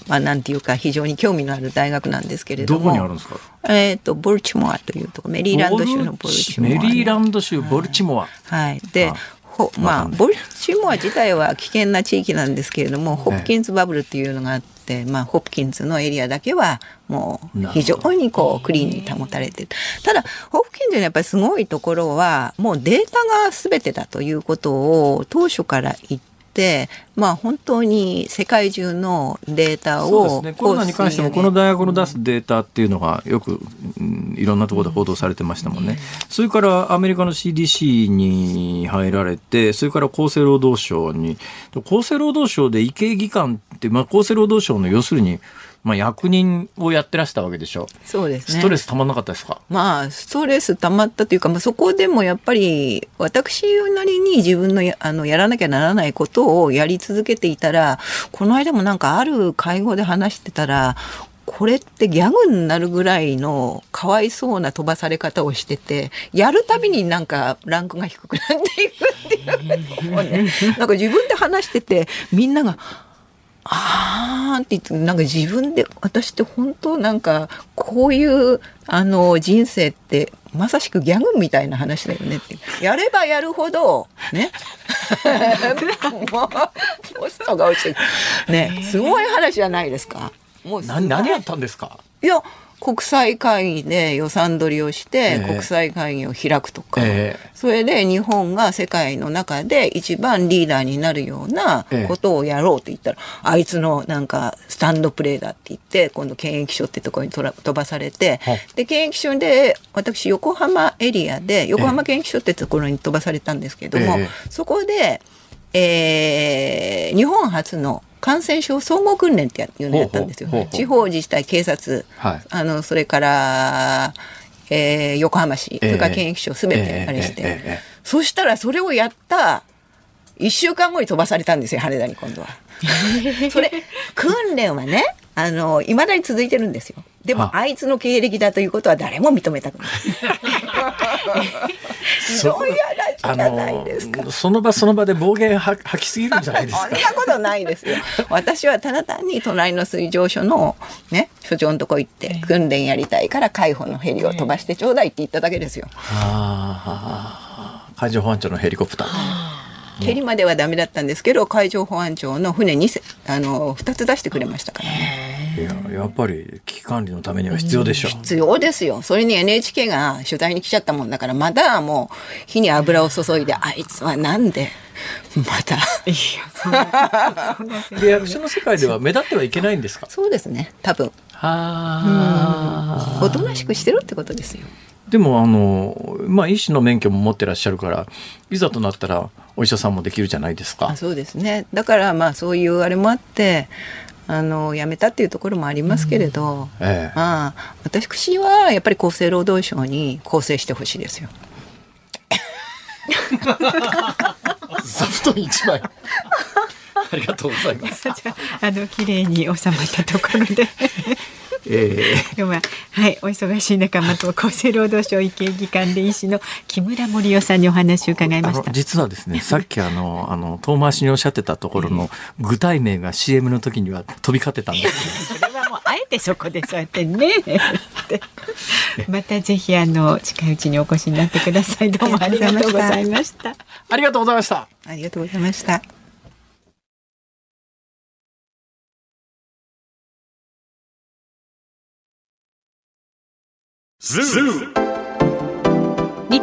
まあ、なんていうか非常に興味のある大学なんですけれども。どこにあるんですか？えっ、ー、とボルチモアというとこメリーランド州のボルチモア、ね、メリーランド州ボルチモア。はい、でほまあ、ボルチモア自体は危険な地域なんですけれども、ホプキンズバブルっていうのがあって、まあ、ホプキンズのエリアだけはもう非常にこうクリーンに保たれてる。ただ、ホプキンズのやっぱりすごいところは、もうデータが全てだということを当初から言って、まあ、本当に世界中のデータを、ね、コロナに関してもこの大学の出すデータっていうのがよく、うん、いろんなところで報道されてましたもんね、うん、それからアメリカの CDC に入られてそれから厚生労働省に厚生労働省で医系技官って、まあ、厚生労働省の要するにまあ、役人をやってらしたわけでしょ。そうですね。ストレスたまんなかったですか？まあストレスたまったというか、まあ、そこでもやっぱり私なりに自分のやあのやらなきゃならないことをやり続けていたらこの間もなんかある会合で話してたらこれってギャグになるぐらいのかわいそうな飛ばされ方をしててやるたびになんかランクが低くなっていくっていう、ね、なんか自分で話しててみんながあーって言ってなんか自分で私って本当なんかこういうあの人生ってまさしくギャグみたいな話だよねってやればやるほどね もうポストが落ちてねすごい話じゃないですか。もう何何やったんですかいや国際会議で予算取りをして国際会議を開くとか、えー、それで日本が世界の中で一番リーダーになるようなことをやろうと言ったら、えー、あいつのなんかスタンドプレーだって言って今度検疫所ってところに飛ばされて、で検疫所で私横浜エリアで横浜検疫所ってところに飛ばされたんですけども、えー、そこで、えー、日本初の感染症総合訓練っていうのをやったんですよ。地方自治体、警察、はい、あのそれから、えー、横浜市、それから検疫所すべてあれして、えーえー、そしたらそれをやった1週間後に飛ばされたんですよ、羽田に今度は。それ訓練はねあのいまだに続いてるんですよ。でもあいつの経歴だということは誰も認めたくない。そういう話じゃないですか。その場その場で暴言吐きすぎるんじゃないですか。そんなことないですよ。私はただ単に隣の水上所のね所長のとこ行って訓練やりたいから海保のヘリを飛ばしてちょうだいって言っただけですよ。海上保安庁のヘリコプター。ヘリまではダメだったんですけど海上保安庁の船にあの2つ出してくれましたからね。いややっぱり危機管理のためには必要でしょ。う、必要ですよ。それに NHK が取材に来ちゃったもんだからまたもう火に油を注いであいつはなんでまた。役所の世界では目立ってはいけないんですか？そうですね多分。はおとなしくしてるってことですよ。でもあのまあ医師の免許も持ってらっしゃるからいざとなったらお医者さんもできるじゃないですか。そうですね。だからまあそういうあれもあってあの辞めたっていうところもありますけれど、うんええ、まあ私はやっぱり厚生労働省に構成してほしいですよ。座布団一枚。ありがとうございます。あの綺麗に収まったところでえー、今日ははい。お忙しい中まと厚生労働省医系技官で医師の木村盛夫さんにお話を伺いました。実はですね さっきあのあの遠回しにおっしゃってたところの具体名が CM の時には飛び交ってたんです、ね、それはもうあえてそこでそうやってね。またぜひあの近いうちにお越しになってください。どうもありがとうございました。ありがとうございました。ありがとうございました日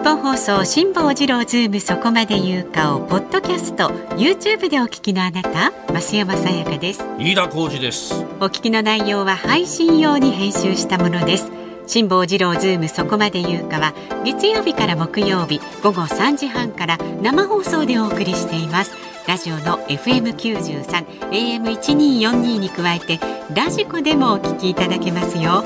本放送辛坊治郎ズームそこまで言うかをポッドキャスト YouTube でお聞きのあなた増山さやかです。飯田浩二です。お聞きの内容は配信用に編集したものです。辛坊治郎ズームそこまで言うかは月曜日から木曜日午後3時半から生放送でお送りしています。ラジオの FM93 AM1242 に加えてラジコでもお聞きいただけますよ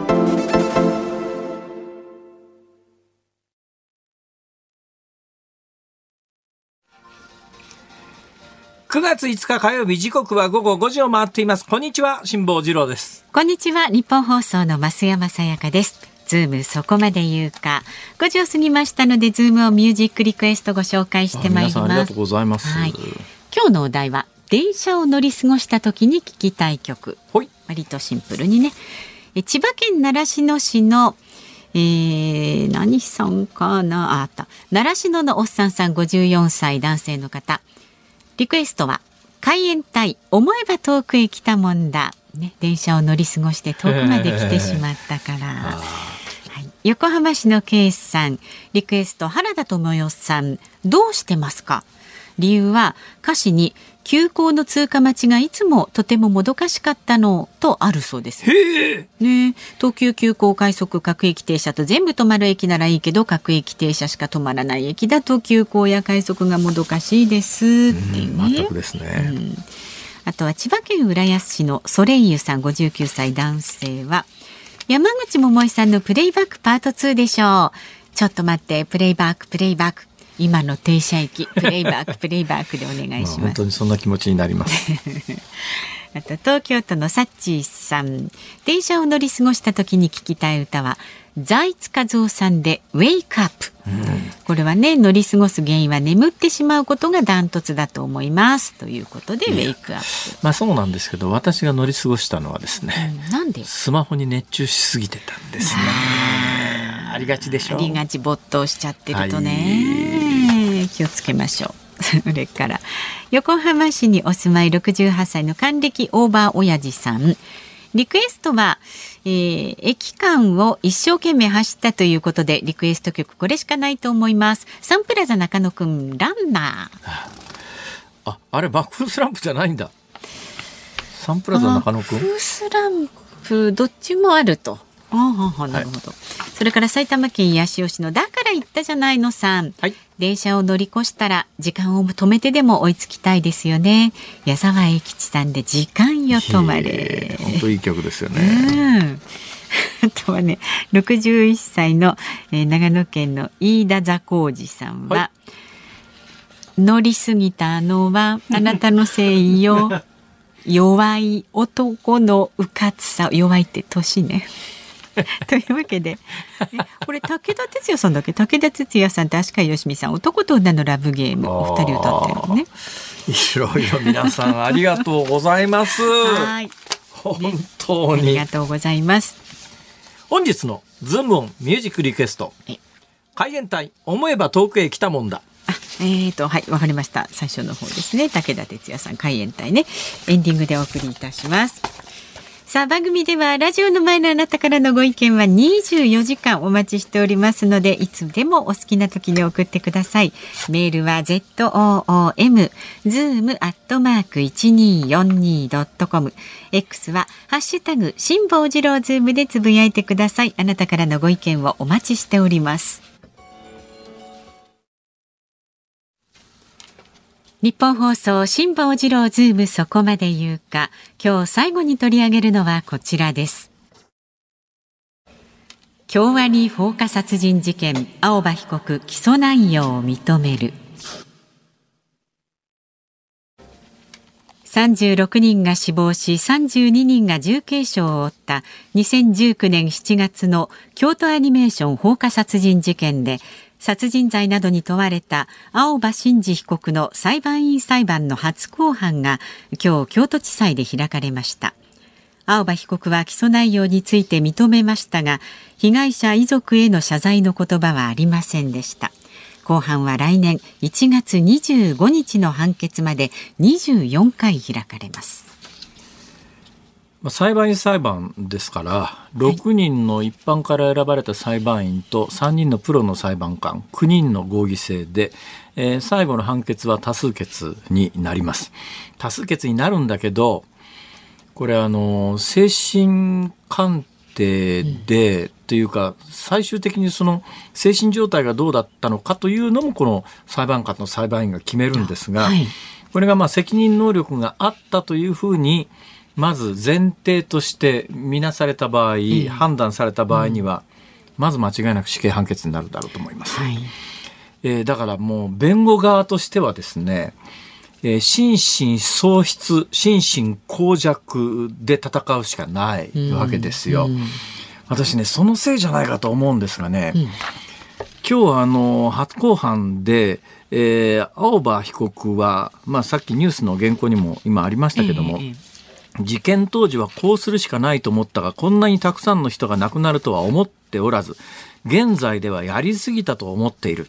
9月5日火曜日時刻は午後5時を回っています。こんにちは辛坊治郎です。こんにちはニッポン放送の増山さやかです。ズームそこまで言うか。5時を過ぎましたのでズームをミュージックリクエストご紹介してまいります。ありがとうございます、はい、今日のお題は電車を乗り過ごした時に聞きたい曲。割とシンプルにね。千葉県習志野市のえー、何さんかな？あった。習志野のおっさんさん54歳男性の方リクエストは海援隊思えば遠くへ来たもんだ、ね、電車を乗り過ごして遠くまで来てしまったから。はい、横浜市のケイスさんリクエスト原田智代さんどうしてますか？理由は歌詞に急行の通過待ちがいつもとてももどかしかったのとあるそうです。ね、東急急行快速各駅停車と全部止まる駅ならいいけど各駅停車しか止まらない駅だと急行や快速がもどかしいですっていうね。全くですね。うんあとは千葉県浦安市のソレイユさん59歳男性は山口百恵さんのプレイバックパート2でしょう。ちょっと待ってプレイバックプレイバック今の停車駅プレイバーク プレイバークでお願いします。本当にそんな気持ちになります。あと東京都のサッチーさん。電車を乗り過ごした時に聞きたい歌は財津和夫さんでウェイクアップ、うん、これはね乗り過ごす原因は眠ってしまうことがダントツだと思います。ということでウェイクアップまあそうなんですけど私が乗り過ごしたのはですね、うん、なんで？スマホに熱中しすぎてたんですね。ありがちでしょありがち没頭しちゃってるとね、はい、気をつけましょう。それから横浜市にお住まい68歳の還暦オーバー親父さん。リクエストは、えー、駅間を一生懸命走ったということでリクエスト曲これしかないと思います。サンプラザ中野くんランナー。ああれバックスランプじゃないんだ。サンプラザ中野くん？バックスランプどっちもあるとああなるほど、はい、それから埼玉県八潮市のだから言ったじゃないのさん、はい、電車を乗り越したら時間を止めてでも追いつきたいですよね。矢沢永吉さんで時間よ止まれ。本当いい曲ですよね、うん。あとはね61歳の、えー、長野県の飯田座光司さんは、はい、乗り過ぎたのはあなたのせいよ弱い男のうかつさ弱いって年ね というわけで、これ武田鉄矢さんだっけ？武田鉄矢さんと足利義美さん。男と女のラブゲーム。お二人歌ってるのね。いろいろ皆さんありがとうございます。はい。本当に、ありがとうございます。本日のズームオンミュージックリクエスト。海援隊思えば遠くへ来たもんだ。えーとはいわかりました。最初の方ですね。武田鉄矢さん海援隊ね。エンディングでお送りいたしますさあ番組ではラジオの前のあなたからのご意見は24時間お待ちしておりますのでいつでもお好きな時に送ってください。メールは zoom zoom アットマーク 1242.com X はハッシュタグ辛坊治郎ズームでつぶやいてください。あなたからのご意見をお待ちしております。日本放送辛坊治郎ズームそこまで言うか。今日最後に取り上げるのはこちらです。京アニ放火殺人事件青葉被告起訴内容を認める。36人が死亡し32人が重軽傷を負った。2019年7月の京都アニメーション放火殺人事件で殺人罪などに問われた青葉真司被告の裁判員裁判の初公判が今日京都地裁で開かれました。青葉被告は起訴内容について認めましたが被害者遺族への謝罪の言葉はありませんでした。公判は来年1月25日の判決まで24回開かれます。まあ、裁判員裁判ですから6人の一般から選ばれた裁判員と3人のプロの裁判官9人の合議制で、えー、最後の判決は多数決になります。多数決になるんだけどこれあの精神鑑定で、うん、というか最終的にその精神状態がどうだったのかというのもこの裁判官の裁判員が決めるんですが、はい、これがまあ責任能力があったというふうにまず前提として見なされた場合、判断された場合には、まず間違いなく死刑判決になるだろうと思います。はい、えー、だからもう弁護側としてはですね、えー、心身喪失、心身耗弱で戦うしかないわけですよ。うん。うん、私ね、そのせいじゃないかと思うんですがね、うん、今日あの、初公判で、えー、青葉被告は、まあさっきニュースの原稿にも今ありましたけども、えー事件当時はこうするしかないと思ったがこんなにたくさんの人が亡くなるとは思っておらず現在ではやりすぎたと思っている。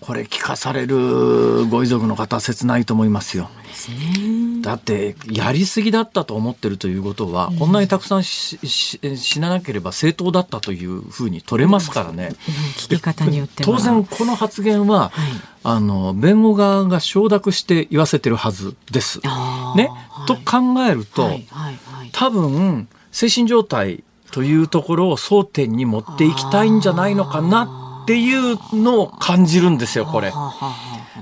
これ聞かされるご遺族の方は切ないと思いますよ。だってやりすぎだったと思ってるということは、うん、こんなにたくさん死ななければ正当だったというふうに取れますからね。聞き方によって当然この発言は、はい、あの弁護側が承諾して言わせてるはずです。ね、はい、と考えると、多分精神状態というところを争点に持っていきたいんじゃないのかなっていうのを感じるんですよこれ。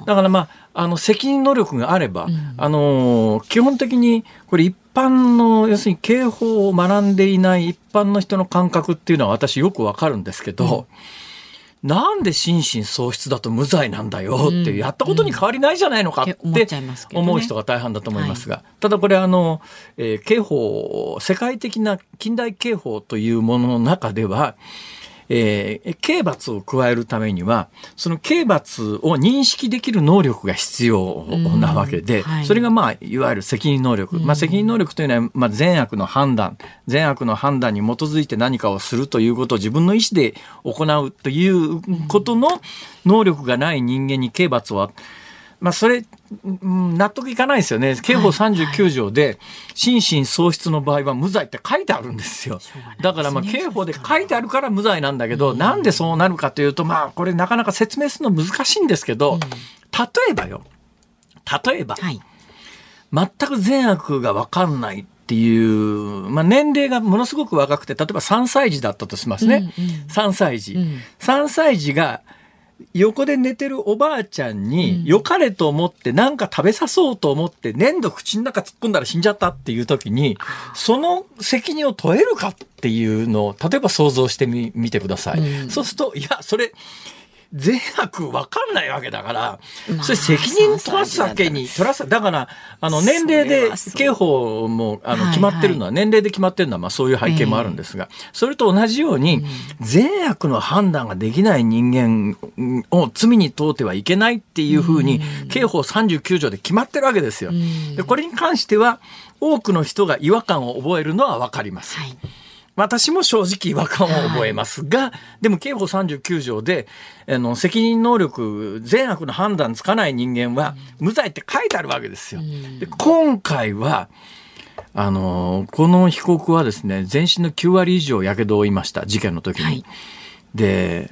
だからまああの責任能力があれば、うん、あの基本的にこれ一般の要するに刑法を学んでいない一般の人の感覚っていうのは私よくわかるんですけど、うん、なんで心身喪失だと無罪なんだよってやったことに変わりないじゃないのかって思う人が大半だと思いますが、ただこれあの、えー、刑法世界的な近代刑法というものの中ではえー、刑罰を加えるためには、その刑罰を認識できる能力が必要なわけで、はい、それがまあ、いわゆる責任能力。まあ、責任能力というのは、まあ、善悪の判断、善悪の判断に基づいて何かをするということを自分の意思で行うということの能力がない人間に刑罰をまあ、それ、納得いかないですよね。刑法39条で、心身喪失の場合は無罪って書いてあるんですよ。だから、まあ、刑法で書いてあるから無罪なんだけど、なんでそうなるかというと、まあ、これなかなか説明するの難しいんですけど、例えばよ、例えば、全く善悪が分かんないっていう、まあ、年齢がものすごく若くて、例えば3歳児だったとしますね。うんうん、3歳児。うん、3歳児が、横で寝てるおばあちゃんに良かれと思って何か食べさそうと思って粘土口の中突っ込んだら死んじゃったっていう時にその責任を問えるかっていうのを例えば想像してみ見てください。うん、そうするといやそれ善悪分かんないわけだから、それ責任取らすわけに、取らす、だから、あの、年齢で、刑法も、あの、決まってるのは、年齢で決まってるのは、まあ、そういう背景もあるんですが、それと同じように、善悪の判断ができない人間を罪に問うてはいけないっていうふうに、刑法39条で決まってるわけですよ。で、これに関しては、多くの人が違和感を覚えるのは分かります。はい私も正直違和感を覚えますが、はい、でも刑法39条で、あの、責任能力、善悪の判断つかない人間は、無罪って書いてあるわけですよ。で今回は、あのこの被告はですね全身の9割以上やけどを負いました事件の時に。はい、で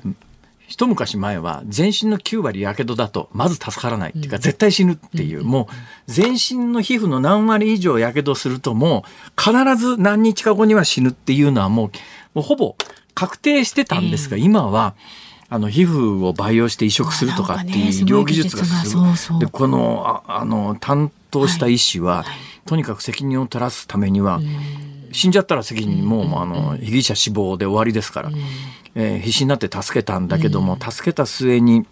一昔前は全身の9割やけどだとまず助からないっていうか絶対死ぬっていう、もう全身の皮膚の何割以上やけどするともう必ず何日か後には死ぬっていうのはもうもうほぼ確定してたんですが、今はあの皮膚を培養して移植するとかっていう医療技術がすごい。でこのああの担当した医師は、とにかく責任を取らすためには、死んじゃったら責任も、うあの被疑者死亡で終わりですから、えー、必死になって助けたんだけども、助けた末に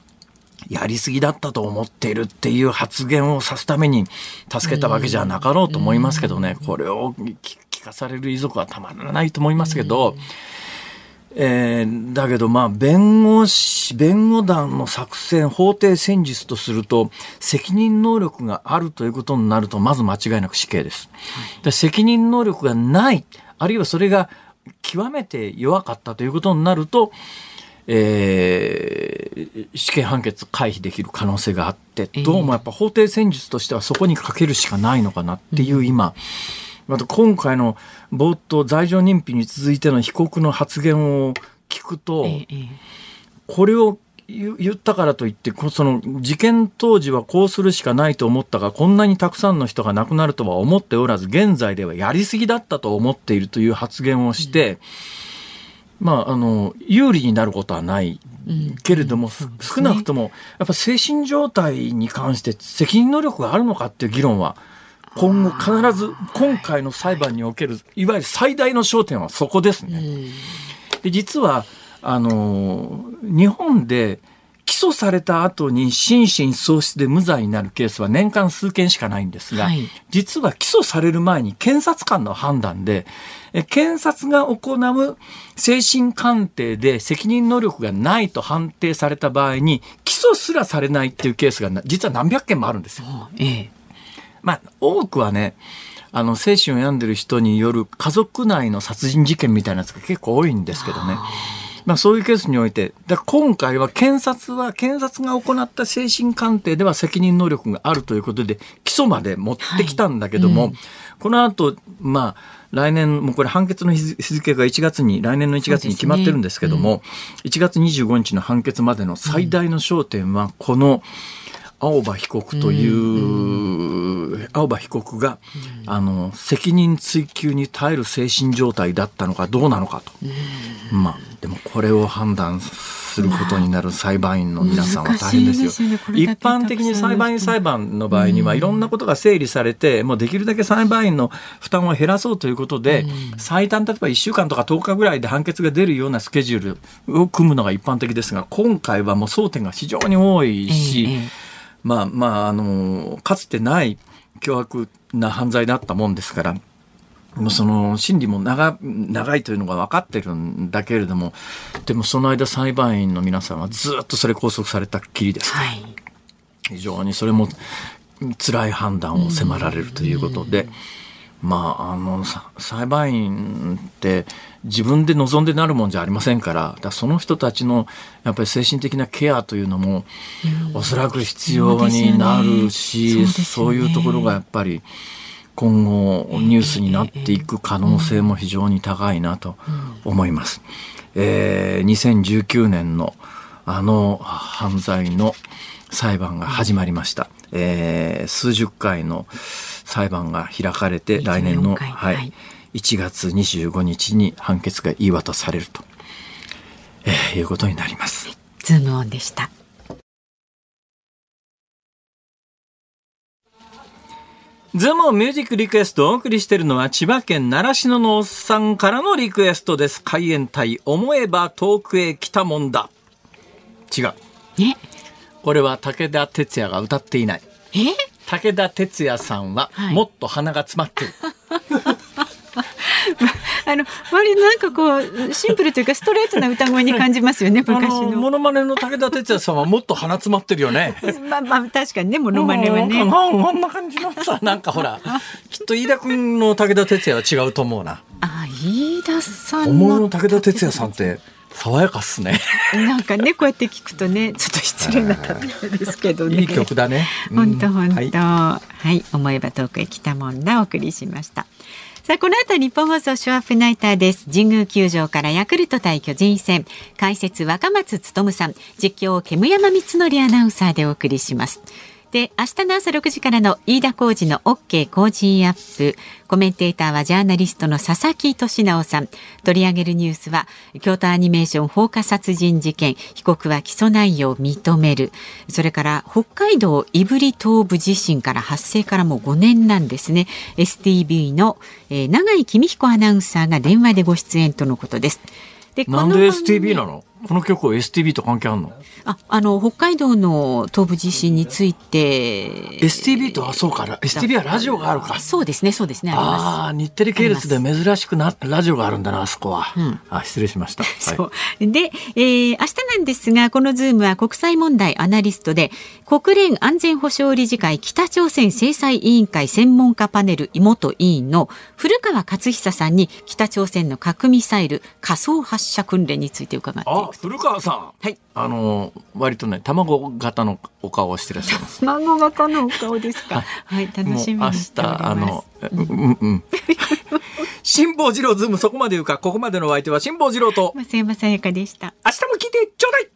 やりすぎだったと思っているっていう発言をさすために助けたわけじゃなかろうと思いますけどね、これを聞かされる遺族はたまらないと思いますけど、えー、だけどまあ弁護士弁護団の作戦法廷戦術とすると責任能力があるということになるとまず間違いなく死刑です。で責任能力がないあるいはそれが極めて弱かったということになると、えー、死刑判決回避できる可能性があってどうもやっぱ法廷戦術としてはそこにかけるしかないのかなっていう今、また今回の冒頭罪状認否に続いての被告の発言を聞くと、これを言ったからといってその事件当時はこうするしかないと思ったがこんなにたくさんの人が亡くなるとは思っておらず現在ではやりすぎだったと思っているという発言をして、うん、まああの有利になることはないけれども、うん。ね、少なくともやっぱ精神状態に関して責任能力があるのかっていう議論は今後必ず今回の裁判におけるいわゆる最大の焦点はそこですね。で実はあの日本で起訴された後に心神喪失で無罪になるケースは年間数件しかないんですが、はい、実は起訴される前に検察官の判断で検察が行う精神鑑定で責任能力がないと判定された場合に起訴すらされないっていうケースが実は何百件もあるんですよ。ええまあ、多くはね、あの、精神を病んでる人による家族内の殺人事件みたいなやつが結構多いんですけどね。まあ、そういうケースにおいて、だ今回は検察は、検察が行った精神鑑定では責任能力があるということで、起訴まで持ってきたんだけども、はい。うん、この後、まあ、来年、もうこれ判決の日付が1月に、来年の1月に決まってるんですけども、ねうん、1月25日の判決までの最大の焦点は、この、うん青葉被告という、青葉被告が、あの責任追及に耐える精神状態だったのかどうなのかと、まあでもこれを判断することになる裁判員の皆さんは大変ですよ。すね、一般的に裁判員裁判の場合にはいろんなことが整理されて、もうできるだけ裁判員の負担を減らそうということで、最短例えば1週間とか10日ぐらいで判決が出るようなスケジュールを組むのが一般的ですが、今回はもう争点が非常に多いし、ええ。まあまあ、あの、かつてない凶悪な犯罪だったもんですから、もうその審理も長長いというのが分かってるんだけれども、でもその間裁判員の皆さんはずっとそれ拘束されたっきりです。から、はい、非常にそれも辛い判断を迫られるということで、まあ、あの、裁判員って自分で望んでなるもんじゃありませんから、だその人たちのやっぱり精神的なケアというのも、おそらく必要になるし、そういうところがやっぱり、今後ニュースになっていく可能性も非常に高いなと思います。えー、2019年のあの犯罪の裁判が始まりました。えー、数十回の裁判が開かれて来年の、はい、1月25日に判決が言い渡されると、えー、いうことになります。ズームオンでした。ズームミュージックリクエストをお送りしているのは千葉県習志野のおっさんからのリクエストです。海援隊思えば遠くへ来たもんだ。違う。え？これは武田鉄矢が歌っていない。え？武田鉄矢さんはもっと鼻が詰まってる。あの割なんかこうシンプルというかストレートな歌声に感じますよね昔の。モノマネの武田鉄矢さんはもっと鼻詰まってるよね。まあまあ確かにねモノマネはね。こんな感じのさなんかほらきっと飯田君の武田鉄矢は違うと思うな。あ飯田さんの。本物の武田鉄矢さんって爽やかっすね。なんかねこうやって聞くとねちょっと失礼な例えですけどね。いい曲だね。本当本当。はい、思えば遠くへ来たもんなお送りしました。さあ、この後日本放送ショーアップナイターです。神宮球場からヤクルト対巨人戦。解説若松勉さん。実況煙山光則アナウンサーでお送りします。で明日の朝6時からの飯田浩二の OK 工事アップ。コメンテーターはジャーナリストの佐々木俊直さん。取り上げるニュースは京都アニメーション放火殺人事件。被告は起訴内容を認める。それから北海道胆振東部地震から発生からもう5年なんですね。STV の、え、永井公彦アナウンサーが電話でご出演とのことです。でなんで STV なの？この曲は STV と関係あるの？ああの北海道の東部地震について。STV とはそうか。な STV はラジオがあるか。そうですねそうですねああ日テレ系列で珍しくなラジオがあるんだなあそこは、うん、あ失礼しました、はい、で、えー、明日なんですがこのズームは国際問題アナリストで国連安全保障理事会北朝鮮制裁委員会専門家パネル元委員の古川勝久さんに北朝鮮の核ミサイル仮想発射訓練について伺っていく古川さんはいあの割とね卵型のお顔をしてらっしゃいます。卵型のお顔ですか？はい、楽しみます。明日あの、うんうん。辛坊治郎ズームそこまで言うかここまでのお相手は辛坊治郎と増山さやかでした。明日も聞いてちょうだい。